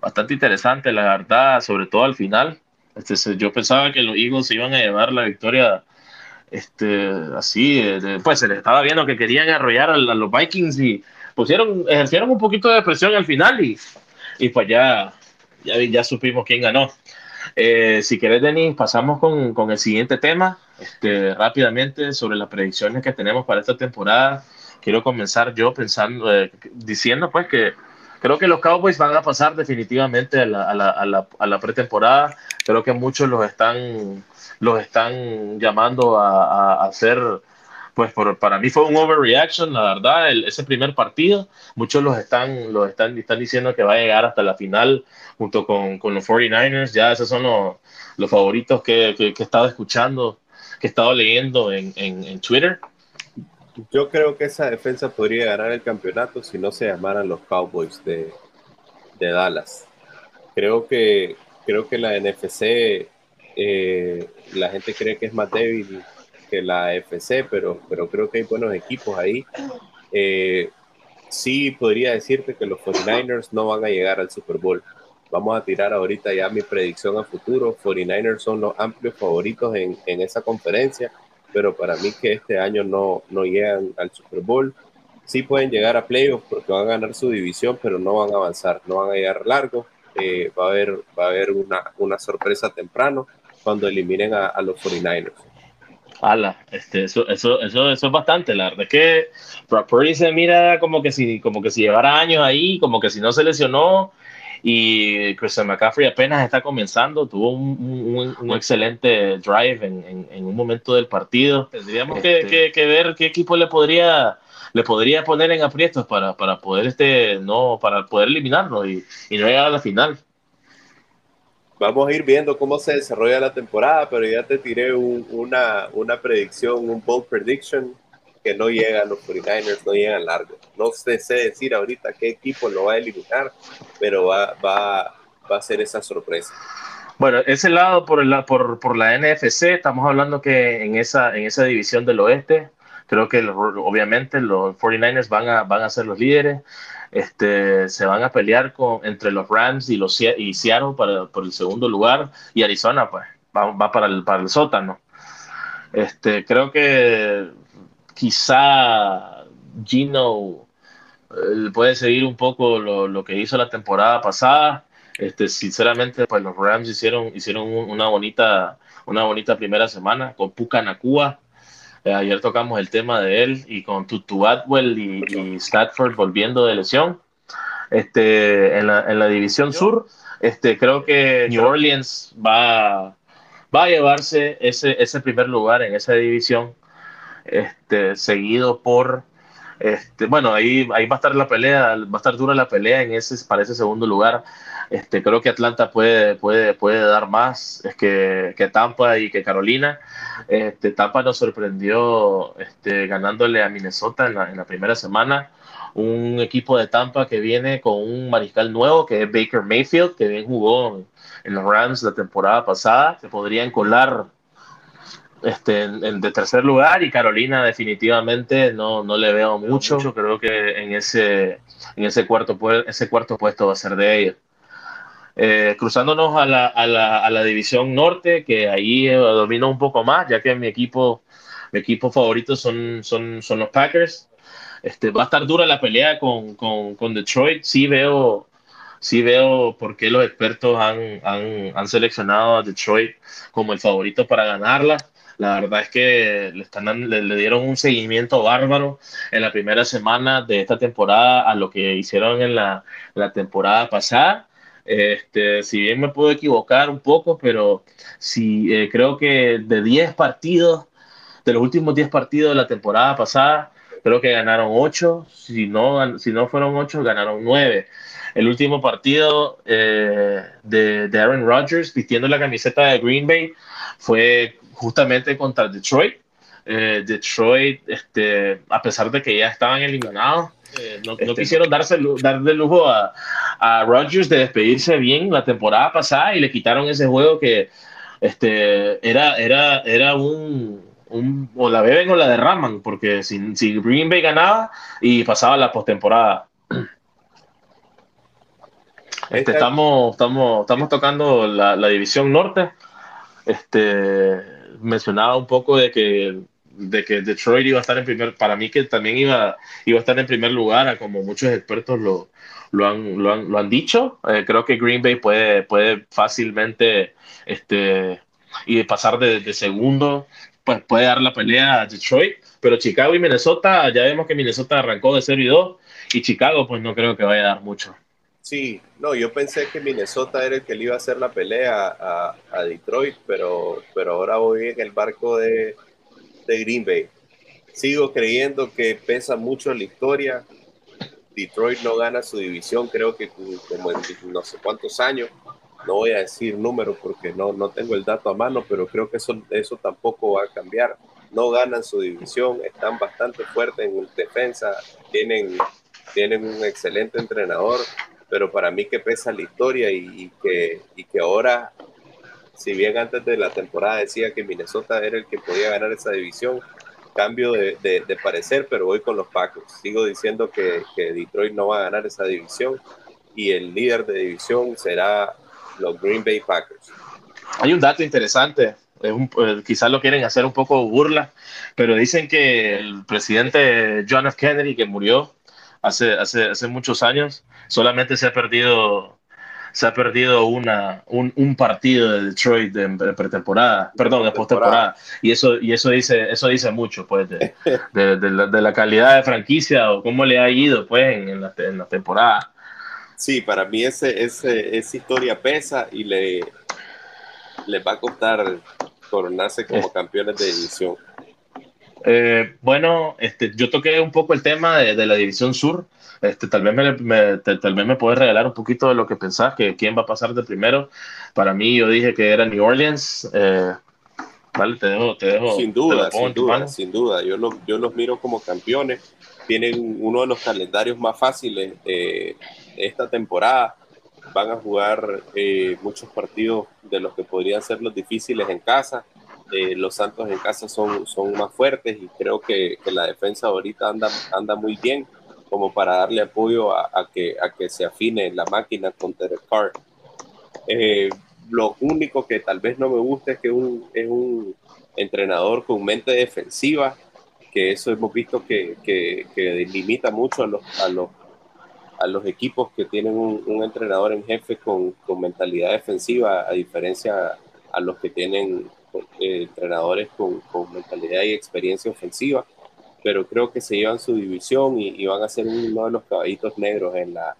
bastante interesante, la verdad, sobre todo al final. Este, yo pensaba que los Eagles iban a llevar la victoria este, así, pues se les estaba viendo que querían arrollar a, los Vikings y pusieron, ejercieron un poquito de presión al final y, y pues ya, ya, ya supimos quién ganó. Eh, si quieres, Denis, pasamos con, con, el siguiente tema. Este, rápidamente sobre las predicciones que tenemos para esta temporada. Quiero comenzar yo pensando, eh, diciendo pues que creo que los Cowboys van a pasar definitivamente a la, a la, a la, a la pretemporada. Creo que muchos los están, los están llamando a, hacer pues por, para mí fue un overreaction, la verdad, ese primer partido. Muchos los están, los están, están diciendo que va a llegar hasta la final junto con, con los 49ers. Ya esos son los, los favoritos que, que, he estado escuchando, que he estado leyendo en, en, Twitter. Yo creo que esa defensa podría ganar el campeonato si no se llamaran los Cowboys de, de Dallas. Creo que, creo que la NFC, eh, la gente cree que es más débil que la FC, pero, pero creo que hay buenos equipos ahí. Eh, sí podría decirte que los 49ers no van a llegar al Super Bowl. Vamos a tirar ahorita ya mi predicción a futuro. 49ers son los amplios favoritos en, en esa conferencia, pero para mí que este año no, no llegan al Super Bowl. Sí pueden llegar a playoffs porque van a ganar su división, pero no van a avanzar, no van a llegar largo. Eh, va a haber, va a haber una, una sorpresa temprano cuando eliminen a, a los 49ers. Ala, este, eso, eso, eso, eso es bastante. La verdad es que Purdy se mira como que si, como que si llevara años ahí, como que si no se lesionó. Y Christian McCaffrey apenas está comenzando, tuvo un, excelente drive en, un momento del partido. Tendríamos que, este ver qué equipo le podría le podría poner en aprietos para, para poder este no para poder eliminarlo y, y no llegar a la final. Vamos a ir viendo cómo se desarrolla la temporada, pero ya te tiré una, una predicción, un bold prediction no llegan los 49ers, no llegan largo. No sé, decir ahorita qué equipo lo va a eliminar, pero va, va, va a ser esa sorpresa. Bueno, ese lado por, el, por, por la NFC, estamos hablando que en esa, en esa división del oeste, creo que obviamente los 49ers van a, van a ser los líderes. Este, se van a pelear con, entre los Rams y, los, y Seattle para, por el segundo lugar y Arizona pues va, va para, el, para el sótano. Este, creo que quizá Gino eh, puede seguir un poco lo, lo, que hizo la temporada pasada. Este, sinceramente, pues los Rams hicieron, hicieron una bonita, una bonita primera semana con Puka Nakua. Eh, ayer tocamos el tema de él y con Tutu Atwell y, y Stafford volviendo de lesión. Este, en, la, en la división sur, este, creo que New Orleans va, va a llevarse ese, ese primer lugar en esa división este, seguido por, este, bueno, ahí, ahí va a estar la pelea, va a estar dura la pelea en ese, para ese segundo lugar. Este, creo que Atlanta puede, puede, puede dar más que, que Tampa y que Carolina. Este, Tampa nos sorprendió este, ganándole a Minnesota en la, en la primera semana un equipo de Tampa que viene con un mariscal nuevo que es Baker Mayfield, que bien jugó en los Rams la temporada pasada. Se podrían colar este, en, de tercer lugar y Carolina definitivamente no, no le veo mucho. Creo que en ese, en ese, cuarto, ese cuarto puesto va a ser de ellos. Eh, cruzándonos a la, a, la, a la, división norte, que ahí eh, domino un poco más, ya que mi equipo, mi equipo favorito son, son, son los Packers. Este, va a estar dura la pelea con, con, con Detroit. Sí veo, sí veo por qué los expertos han, han, han, seleccionado a Detroit como el favorito para ganarla. La verdad es que le, están, le, dieron un seguimiento bárbaro en la primera semana de esta temporada a lo que hicieron en la, la temporada pasada. Este, si bien me puedo equivocar un poco, pero sí, eh, creo que de 10 partidos, de los últimos 10 partidos de la temporada pasada, creo que ganaron 8. Si no, si no fueron 8, ganaron 9. El último partido eh, de, de Aaron Rodgers vistiendo la camiseta de Green Bay fue justamente contra Detroit. Eh, Detroit, este, a pesar de que ya estaban eliminados, eh, no, este, quisieron darse, darle lujo a, a Rodgers de despedirse bien la temporada pasada y le quitaron ese juego que este, era, era, era un, un, o la beben o la derraman, porque si, si Green Bay ganaba y pasaba la postemporada. Este, estamos, estamos, estamos tocando la, la división norte. Este, mencionaba un poco de que, de que Detroit iba a estar en primer, para mí que también iba, iba a estar en primer lugar, como muchos expertos lo, lo, han, lo, han, lo han dicho. Eh, creo que Green Bay puede, puede fácilmente este, y pasar de, de, segundo, pues puede dar la pelea a Detroit, pero Chicago y Minnesota, ya vemos que Minnesota arrancó de 0 y 2 y Chicago pues no creo que vaya a dar mucho. Sí, no, yo pensé que Minnesota era el que le iba a hacer la pelea a, a Detroit, pero, pero ahora voy en el barco de, de, Green Bay. Sigo creyendo que pesa mucho la historia. Detroit no gana su división, creo que como en no sé cuántos años. No voy a decir números porque no, no tengo el dato a mano, pero creo que eso, eso tampoco va a cambiar. No ganan su división, están bastante fuertes en defensa, tienen, tienen un excelente entrenador pero para mí que pesa la historia y, que, y que ahora, si bien antes de la temporada decía que Minnesota era el que podía ganar esa división, cambio de, de, parecer, pero voy con los Packers. Sigo diciendo que, que, Detroit no va a ganar esa división y el líder de división será los Green Bay Packers. Hay un dato interesante, eh, quizás lo quieren hacer un poco burla, pero dicen que el presidente John F. Kennedy, que murió hace, hace, hace muchos años, solamente se ha perdido se ha perdido una, un, un partido de Detroit de, pretemporada, perdón, de postemporada. Y eso, y eso dice, eso dice mucho, pues, de, de, la, de, la, calidad de franquicia o cómo le ha ido, pues, en, la, en la temporada. Sí, para mí ese, ese, esa historia pesa y le, le va a costar coronarse como campeones de división. Eh, bueno, este, yo toqué un poco el tema de, la división sur. Este, tal vez me, tal vez me puedes regalar un poquito de lo que pensás, que quién va a pasar de primero. Para mí, yo dije que era New Orleans. Eh, vale, te dejo, te dejo. Sin duda, sin duda, sin duda. Yo, yo los miro como campeones. Tienen uno de los calendarios más fáciles de esta temporada. Van a jugar eh, muchos partidos de los que podrían ser los difíciles en casa eh, los Santos en casa son, son más fuertes y creo que, que, la defensa ahorita anda, anda muy bien como para darle apoyo a, que, a que se afine la máquina con Derek Carr. Eh, lo único que tal vez no me gusta es que es un entrenador con mente defensiva, que eso hemos visto que, limita mucho a los, equipos que tienen un, entrenador en jefe con, con mentalidad defensiva, a diferencia a los que tienen eh, entrenadores con, mentalidad y experiencia ofensiva, pero creo que se llevan su división y, van a ser uno de los caballitos negros en la,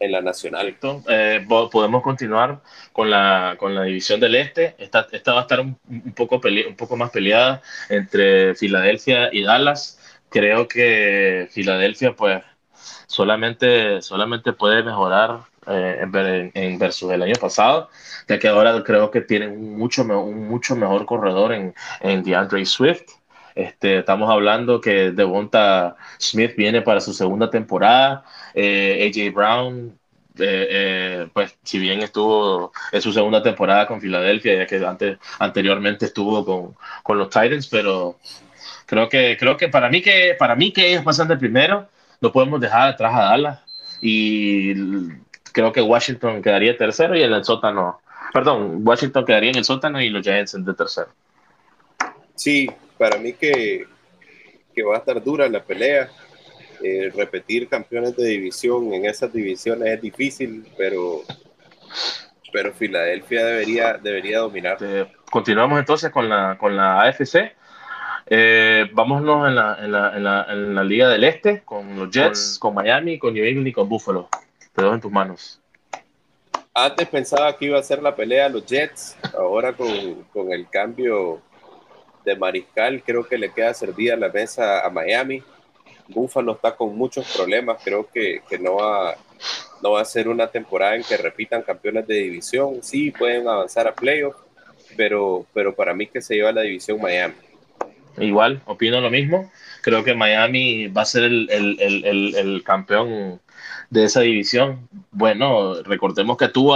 en la nacional. Eh, podemos continuar con la, con la división del este. Esta, esta va a estar un, poco un poco más peleada entre Filadelfia y Dallas. Creo que Filadelfia, pues, solamente, solamente puede mejorar eh, en, en, versus el año pasado, ya que ahora creo que tienen un mucho, un mucho mejor corredor en, en DeAndre Swift. Este, estamos hablando que Devonta Smith viene para su segunda temporada, eh, AJ Brown eh, pues si bien estuvo en su segunda temporada con Filadelfia, ya que antes, anteriormente estuvo con, con, los Titans, pero creo que, creo que para mí que para mí que ellos pasan de primero, no podemos dejar atrás a Dallas y creo que Washington quedaría tercero y en el sótano, perdón, Washington quedaría en el sótano y los Giants en de tercero. Sí, para mí que, que va a estar dura la pelea. Eh, repetir campeones de división en esas divisiones es difícil, pero, pero Filadelfia debería, debería dominar. Eh, continuamos entonces con la, con la AFC. Eh, vámonos en la, en, la, en, la, en la, Liga del Este con los Jets, con, Miami, con New England y con Buffalo. Te dejo en tus manos. Antes pensaba que iba a ser la pelea los Jets, ahora con, con el cambio de mariscal creo que le queda servida la mesa a Miami. Buffalo está con muchos problemas, creo que, que no, va, no va a ser una temporada en que repitan campeones de división. Sí, pueden avanzar a playoffs, pero, pero para mí que se lleva la división Miami. Igual, opino lo mismo. Creo que Miami va a ser el, el, el, el campeón de esa división. Bueno, recordemos que tú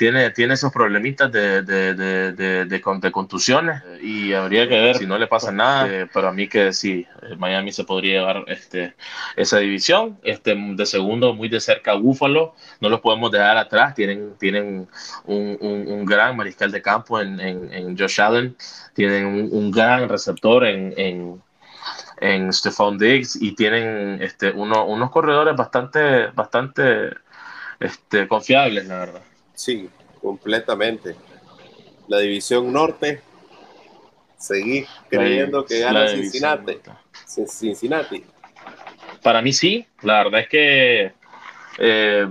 tiene, tiene esos problemitas de, de, de, de, contusiones y habría que ver si no le pasa nada. Eh, pero a mí que sí, Miami se podría llevar este, esa división. Este, de segundo, muy de cerca Búfalo, no los podemos dejar atrás. Tienen, tienen un, un, gran mariscal de campo en, en, en Josh Allen, tienen un, gran receptor en, en en Stephon Diggs y tienen este, uno, unos corredores bastante, bastante este, confiables, la verdad. Sí, completamente. La división norte, seguí creyendo que gana Cincinnati. Cincinnati. Para mí sí, la verdad es que eh,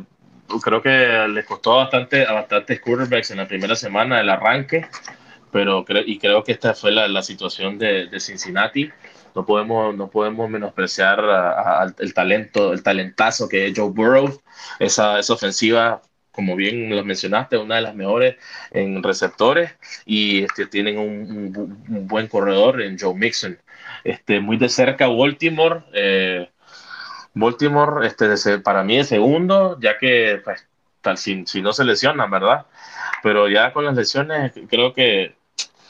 creo que les costó bastante a bastantes quarterbacks en la primera semana del arranque, pero creo, y creo que esta fue la, la situación de, de Cincinnati no podemos, no podemos menospreciar el talento, el talentazo que es Joe Burrow. Esa, esa ofensiva, como bien lo mencionaste, una de las mejores en receptores y este, tienen un, buen corredor en Joe Mixon. Este, muy de cerca Baltimore. Eh, Baltimore, este, para mí es segundo, ya que pues, tal, si, si no se lesionan, ¿verdad? Pero ya con las lesiones creo que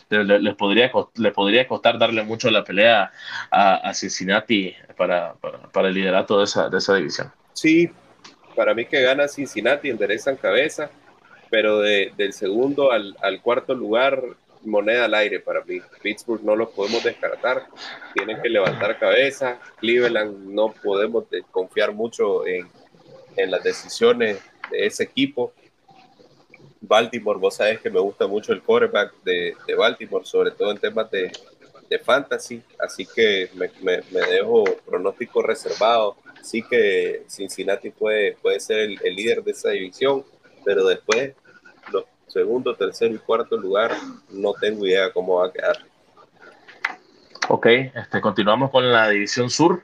les, podría, les podría costar darle mucho la pelea a, Cincinnati para, para, el liderato de esa, de esa división. Sí, para mí que gana Cincinnati, enderezan cabeza, pero de, del segundo al, al, cuarto lugar, moneda al aire para mí. Pittsburgh no lo podemos descartar, tienen que levantar cabeza. Cleveland no podemos confiar mucho en, en las decisiones de ese equipo. Baltimore, vos sabés que me gusta mucho el quarterback de, de Baltimore, sobre todo en temas de, de fantasy, así que me, me, dejo pronóstico reservado sí que Cincinnati puede, puede ser el, líder de esa división, pero después los segundo, tercer y cuarto lugar, no tengo idea cómo va a quedar. Ok, este, continuamos con la división sur.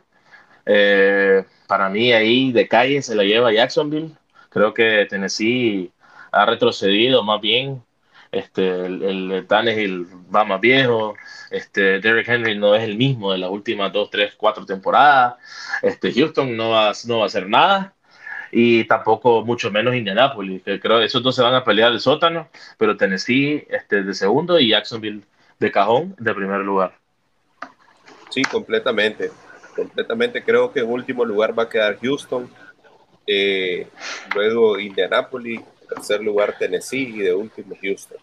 Eh, para mí ahí de calle se la lleva Jacksonville. Creo que Tennessee ha retrocedido más bien. Este, el, el Tannehill va más viejo. Este, Derrick Henry no es el mismo de las últimas dos, tres, cuatro temporadas. Este, Houston no va, no va a hacer nada y tampoco mucho menos Indianapolis, que creo que esos dos se van a pelear el sótano, pero Tennessee este, de segundo y Jacksonville de cajón de primer lugar. Sí, completamente, completamente. Creo que en último lugar va a quedar Houston, eh, luego Indianapolis, tercer lugar Tennessee y de último Houston.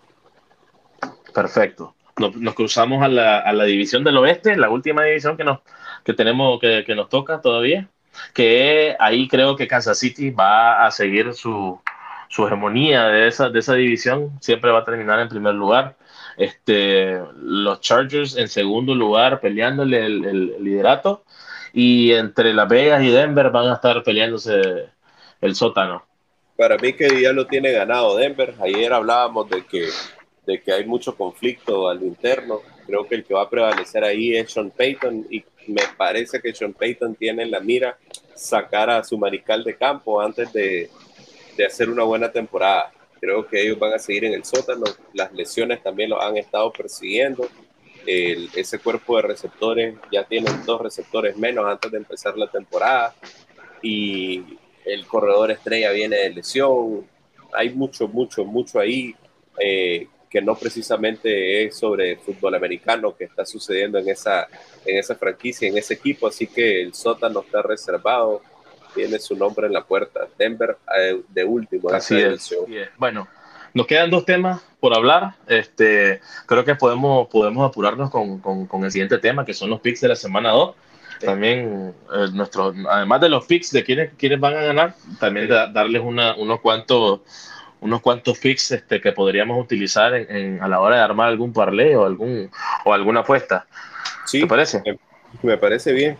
Perfecto. Nos, cruzamos a la, a la, división del oeste, la última división que nos, que tenemos, que, que nos toca todavía que ahí creo que Kansas City va a seguir su, su hegemonía de esa, de esa división, siempre va a terminar en primer lugar. Este, los Chargers en segundo lugar peleándole el, el, liderato y entre Las Vegas y Denver van a estar peleándose el sótano. Para mí que ya lo tiene ganado Denver. Ayer hablábamos de que, de que hay mucho conflicto al interno. Creo que el que va a prevalecer ahí es Sean Payton y me parece que Sean Payton tiene en la mira sacar a su mariscal de campo antes de, de hacer una buena temporada. Creo que ellos van a seguir en el sótano. Las lesiones también lo han estado persiguiendo. El, ese cuerpo de receptores ya tienen dos receptores menos antes de empezar la temporada. Y el corredor estrella viene de lesión. Hay mucho, mucho, mucho ahí. Eh, que no precisamente es sobre fútbol americano que está sucediendo en esa, en esa franquicia, en ese equipo, así que el sótano está reservado, tiene su nombre en la puerta, Denver eh, de último. Así es. Bueno, nos quedan dos temas por hablar. Este, creo que podemos, podemos apurarnos con, con, con el siguiente tema, que son los picks de la semana 2 también eh, nuestro, además de los picks de quienes, quienes van a ganar, también darles una, unos cuantos unos cuantos picks este, que podríamos utilizar en, a la hora de armar algún parlay o, algún, o alguna apuesta. Sí, ¿Te parece? Me, parece bien.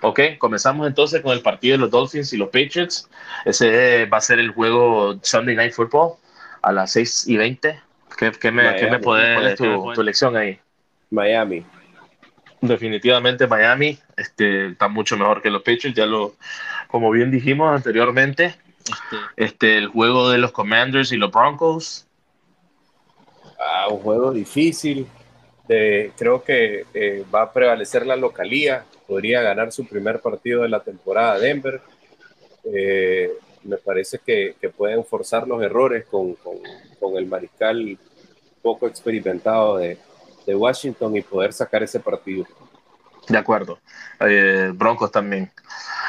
Ok, comenzamos entonces con el partido de los Dolphins y los Patriots. Ese va a ser el juego Sunday Night Football a las 6 y 20. ¿Qué, qué me, ¿qué me puedes, tu, tu, elección ahí? Miami. Definitivamente Miami este, está mucho mejor que los Patriots, ya lo, como bien dijimos anteriormente, este, este, el juego de los Commanders y los Broncos. Ah, un juego difícil. creo que eh, va a prevalecer la localía. Podría ganar su primer partido de la temporada Denver. Eh, me parece que, pueden forzar los errores con, el mariscal poco experimentado de, Washington y poder sacar ese partido. De acuerdo. Eh, Broncos también.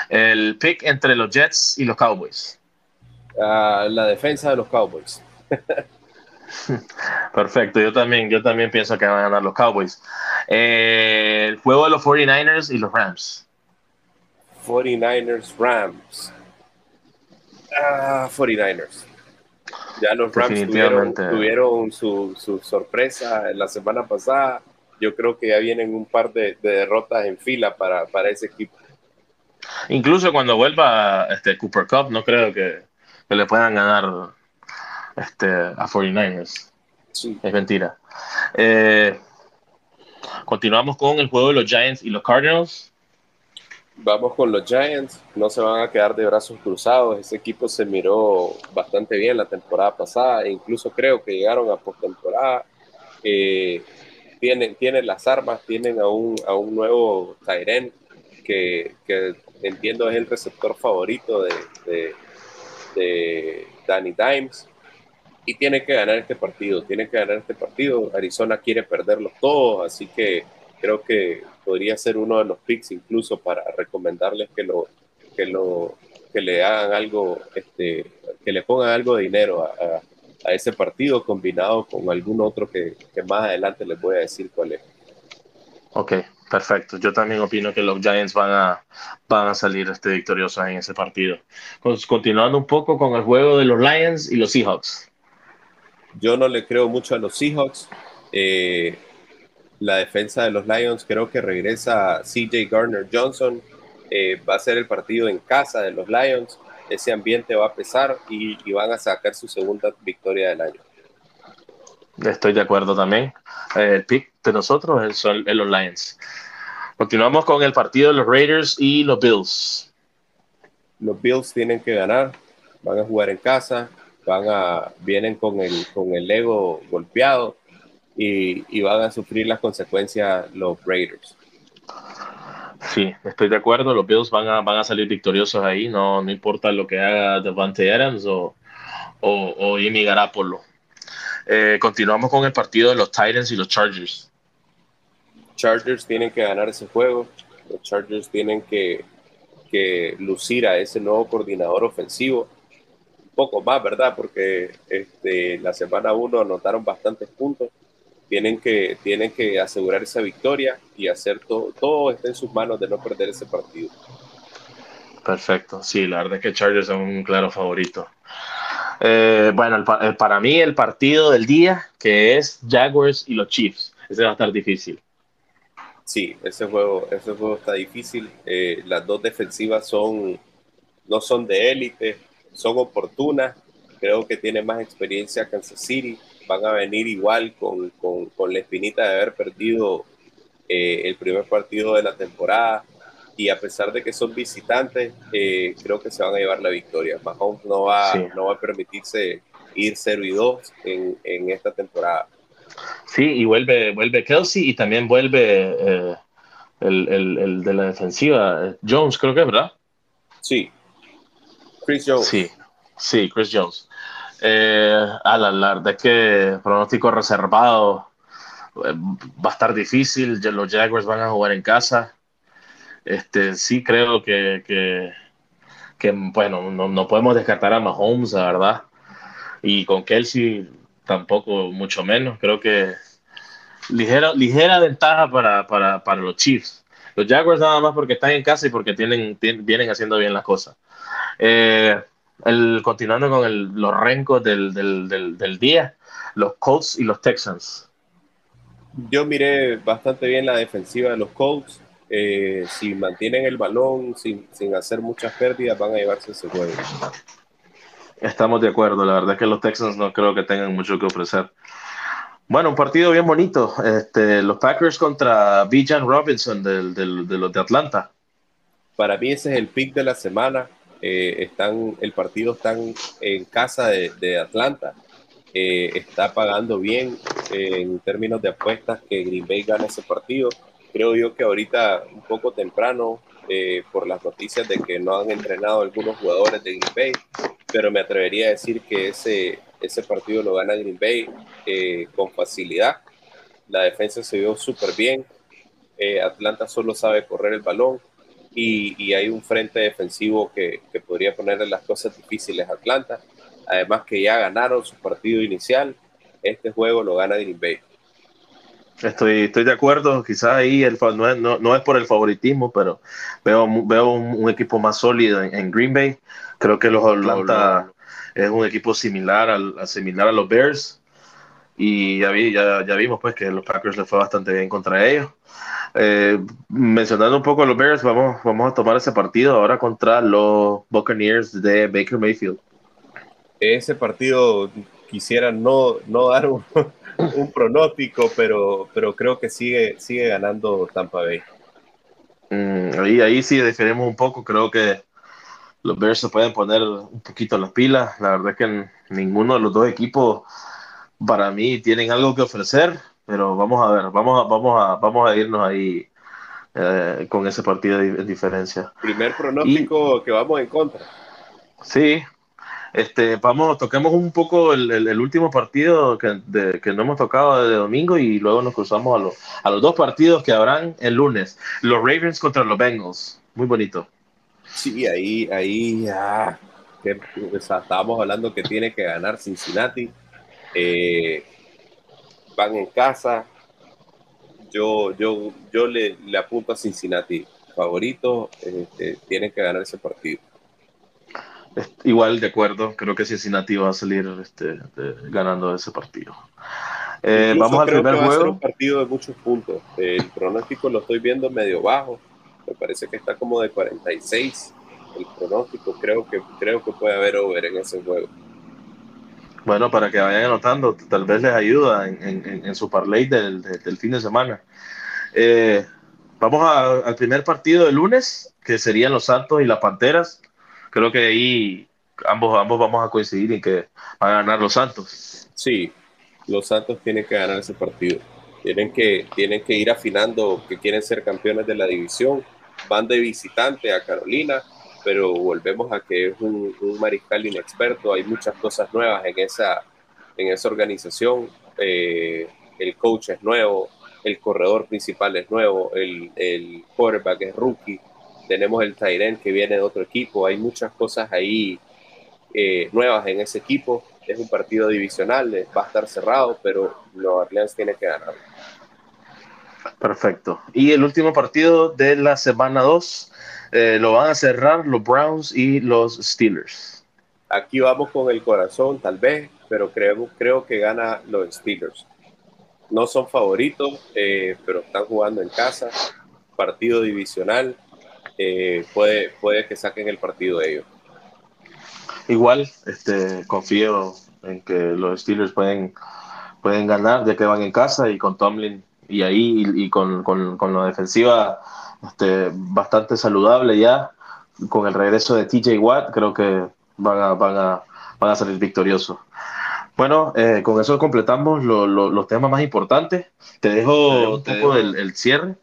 El pick entre los Jets y los Cowboys la defensa de los Cowboys. Perfecto, yo también, yo también pienso que van a ganar los Cowboys. Eh, el juego de los 49ers y los Rams. 49ers, Rams. 49ers. Ya los Rams tuvieron, su, su, sorpresa la semana pasada. Yo creo que ya vienen un par de, derrotas en fila para, para, ese equipo. Incluso cuando vuelva este Cooper Cup, no creo que, que le puedan ganar este, a 49ers. Es mentira. Eh, continuamos con el juego de los Giants y los Cardinals. Vamos con los Giants, no se van a quedar de brazos cruzados. Ese equipo se miró bastante bien la temporada pasada, e incluso creo que llegaron a postemporada. Eh, tienen, tienen las armas, tienen a un, a un nuevo Tyren que, que, entiendo es el receptor favorito de de Danny Dimes y tiene que ganar este partido, tiene que ganar este partido. Arizona quiere perderlos todos, así que creo que podría ser uno de los picks incluso para recomendarles que lo que lo que le hagan algo, este, que le pongan algo de dinero a, a, ese partido combinado con algún otro que, que, más adelante les voy a decir cuál es. Ok, Perfecto, yo también opino que los Giants van a, van a salir este, victoriosos en ese partido. Continuando un poco con el juego de los Lions y los Seahawks. Yo no le creo mucho a los Seahawks. Eh, la defensa de los Lions creo que regresa CJ Garner Johnson. eh, va a ser el partido en casa de los Lions. Ese ambiente va a pesar y, van a sacar su segunda victoria del año. Estoy de acuerdo también. Eh, el pick de nosotros son los Lions. Continuamos con el partido de los Raiders y los Bills. Los Bills tienen que ganar, van a jugar en casa, van a, vienen con el, con el ego golpeado y, y van a sufrir las consecuencias los Raiders. Sí, estoy de acuerdo. Los Bills van a, van a salir victoriosos ahí. No, no importa lo que haga Devante Adams o, o, o Jimmy Garapolo. Eh, continuamos con el partido de los Titans y los Chargers. Chargers tienen que ganar ese juego. Los Chargers tienen que, que lucir a ese nuevo coordinador ofensivo. Un poco más, ¿verdad? Porque este, la semana 1 anotaron bastantes puntos tienen que, tienen que asegurar esa victoria y hacer todo, todo está en sus manos de no perder ese partido. Perfecto, sí, la verdad es que Chargers es un claro favorito. Eh, bueno, para mí el partido del día, que es Jaguars y los Chiefs, ese va a estar difícil. Sí, ese juego, ese juego está difícil. Eh, las dos defensivas son, no son de élite, son oportunas. Creo que tiene más experiencia Kansas City van a venir igual con, con, con la espinita de haber perdido eh, el primer partido de la temporada y a pesar de que son visitantes, eh, creo que se van a llevar la victoria. Mahomes no va, no va a permitirse ir 0 y 2 en, en, esta temporada. Sí, y vuelve, vuelve Kelsey y también vuelve eh, el, el, el, de la defensiva, Jones, creo que es, ¿verdad? Sí, Chris Jones. Sí, sí, Chris Jones. Eh, a la verdad es que pronóstico reservado eh, va a estar difícil. Los Jaguars van a jugar en casa. Este, sí creo que, que, bueno, no, podemos descartar a Mahomes, la verdad. Y con Kelsey tampoco, mucho menos. Creo que ligera, ligera ventaja para, para, para los Chiefs. Los Jaguars nada más porque están en casa y porque tienen, vienen haciendo bien las cosas. Eh, el, continuando con el, los rencos del, del, del, día, los Colts y los Texans. Yo miré bastante bien la defensiva de los Colts. Eh, si mantienen el balón sin, sin, hacer muchas pérdidas, van a llevarse ese juego. Estamos de acuerdo. La verdad es que los Texans no creo que tengan mucho que ofrecer. Bueno, un partido bien bonito. Este, los Packers contra Bijan Robinson del, del, de los de Atlanta. Para mí ese es el pick de la semana. Eh, están, el partido está en casa de, Atlanta. Eh, está pagando bien eh, en términos de apuestas que Green Bay gane ese partido. Creo yo que ahorita un poco temprano por las noticias de que no han entrenado algunos jugadores de Green Bay, pero me atrevería a decir que ese, ese partido lo gana Green Bay con facilidad. La defensa se vio súper bien. Atlanta solo sabe correr el balón y, hay un frente defensivo que, que, podría ponerle las cosas difíciles a Atlanta. Además que ya ganaron su partido inicial, este juego lo gana Green Bay. Estoy, estoy de acuerdo, quizás ahí el, no, es, no, es por el favoritismo, pero veo, veo un, equipo más sólido en, Green Bay. Creo que los Atlanta es un equipo similar, al, similar a los Bears. Y ya, vi, ya, ya vimos pues que los Packers les fue bastante bien contra ellos. Eh, mencionando un poco a los Bears, vamos, vamos a tomar ese partido ahora contra los Buccaneers de Baker Mayfield. Ese partido quisiera no, no dar un, pronóstico, pero, pero creo que sigue, sigue ganando Tampa Bay. Mm, ahí, ahí sí diferimos un poco, creo que los Bears se pueden poner un poquito las pilas. La verdad es que ninguno de los dos equipos para mí tienen algo que ofrecer pero vamos a ver, vamos a, vamos a, vamos a irnos ahí eh, con ese partido de diferencia. Primer pronóstico que vamos en contra. Sí, este, vamos, toquemos un poco el, el, último partido que, que, no hemos tocado de domingo y luego nos cruzamos a, los a los dos partidos que habrán el lunes. Los Ravens contra los Bengals. Muy bonito. Sí, ahí, ahí, ah, que, estábamos hablando que tiene que ganar Cincinnati. Eh, van en casa. Yo, yo, yo le, le apunto a Cincinnati favorito, este, tienen que ganar ese partido. Igual de acuerdo, creo que Cincinnati va a salir este, ganando ese partido. Eh, vamos al primer juego. un partido de muchos puntos. El pronóstico lo estoy viendo medio bajo, Me parece que está como de 46 el pronóstico. Creo que, creo que puede haber over en ese juego. Bueno, para que vayan anotando, tal vez les ayuda en, su parlay del, del, fin de semana. Eh, vamos al primer partido del lunes, que serían los Santos y las Panteras. Creo que ahí ambos, ambos vamos a coincidir en que van a ganar los Santos. Sí, los Santos tienen que ganar ese partido. Tienen que, tienen que ir afinando que quieren ser campeones de la división. Van de visitante a Carolina, pero volvemos a que es un, mariscal inexperto. Hay muchas cosas nuevas en esa, en esa organización. Eh, el coach es nuevo, el corredor principal es nuevo, el, el quarterback es rookie. Tenemos el Tyrant que viene de otro equipo. Hay muchas cosas ahí eh, nuevas en ese equipo. Es un partido divisional, eh, va a estar cerrado, pero Nueva Orleans tiene que ganar. Perfecto. Y el último partido de la semana 2 eh, lo van a cerrar los Browns y los Steelers. Aquí vamos con el corazón, tal vez, pero creo, creo que gana los Steelers. No son favoritos, pero están jugando en casa. Partido divisional. puede, puede que saquen el partido de ellos. Igual, este, confío en que los Steelers pueden, pueden ganar ya que van en casa y con Tomlin y ahí y, con, con, la defensiva este, bastante saludable ya, con el regreso de TJ Watt, creo que van a, van a, van a salir victoriosos. Bueno, eh, con eso completamos los temas más importantes. Te dejo un poco el, el cierre.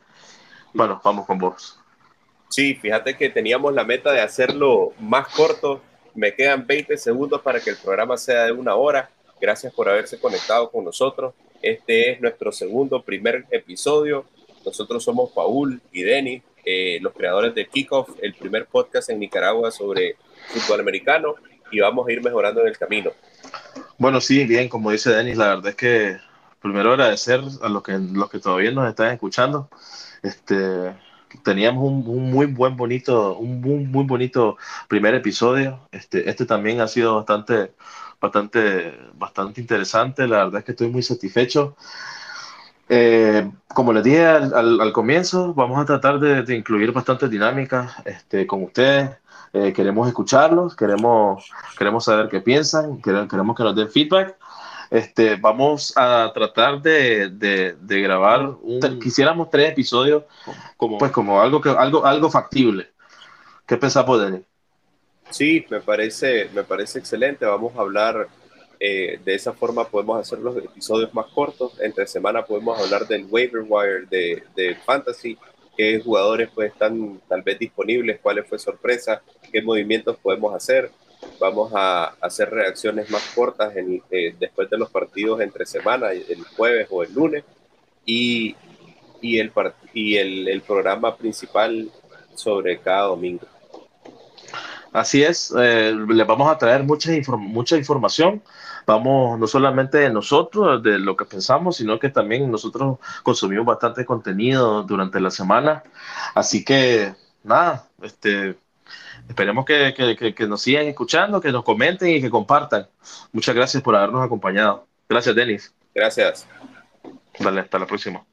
Bueno, vamos con vos. Sí, fíjate que teníamos la meta de hacerlo más corto me quedan 20 segundos para que el programa sea de una hora. Gracias por haberse conectado con nosotros. Este es nuestro segundo, primer episodio. Nosotros somos Paul y Denis, eh, los creadores de Kickoff, el primer podcast en Nicaragua sobre fútbol americano y vamos a ir mejorando en el camino. Bueno, sí, bien, como dice Denis, la verdad es que primero agradecer a los que, los que todavía nos están escuchando. Este, teníamos un, muy buen bonito, un muy, bonito primer episodio. Este, este también ha sido bastante, bastante, bastante interesante. La verdad es que estoy muy satisfecho. Eh, como les dije al, comienzo, vamos a tratar de, incluir bastantes dinámicas este, con ustedes. Eh, queremos escucharlos, queremos, queremos saber qué piensan, queremos que nos den feedback. Este, vamos a tratar de, de, grabar, quisiéramos tres episodios como, pues como algo, que, algo, algo factible. ¿Qué pensamos, Denis? Sí, me parece, me parece excelente. Vamos a hablar eh, de esa forma, podemos hacer los episodios más cortos. Entre semana podemos hablar del waiver wire de, de Fantasy, qué jugadores pues, están tal vez disponibles, cuáles fue sorpresa, qué movimientos podemos hacer vamos a hacer reacciones más cortas eh, después de los partidos entre semana, el jueves o el lunes, y, y, el, y el, programa principal sobre cada domingo. Así es, eh, les vamos a traer mucha, mucha información. Vamos no solamente de nosotros, de lo que pensamos, sino que también nosotros consumimos bastante contenido durante la semana. Así que, nada, este, Esperemos que, que, que, nos sigan escuchando, que nos comenten y que compartan. Muchas gracias por habernos acompañado. Gracias, Denis. Gracias. Dale, hasta la próxima.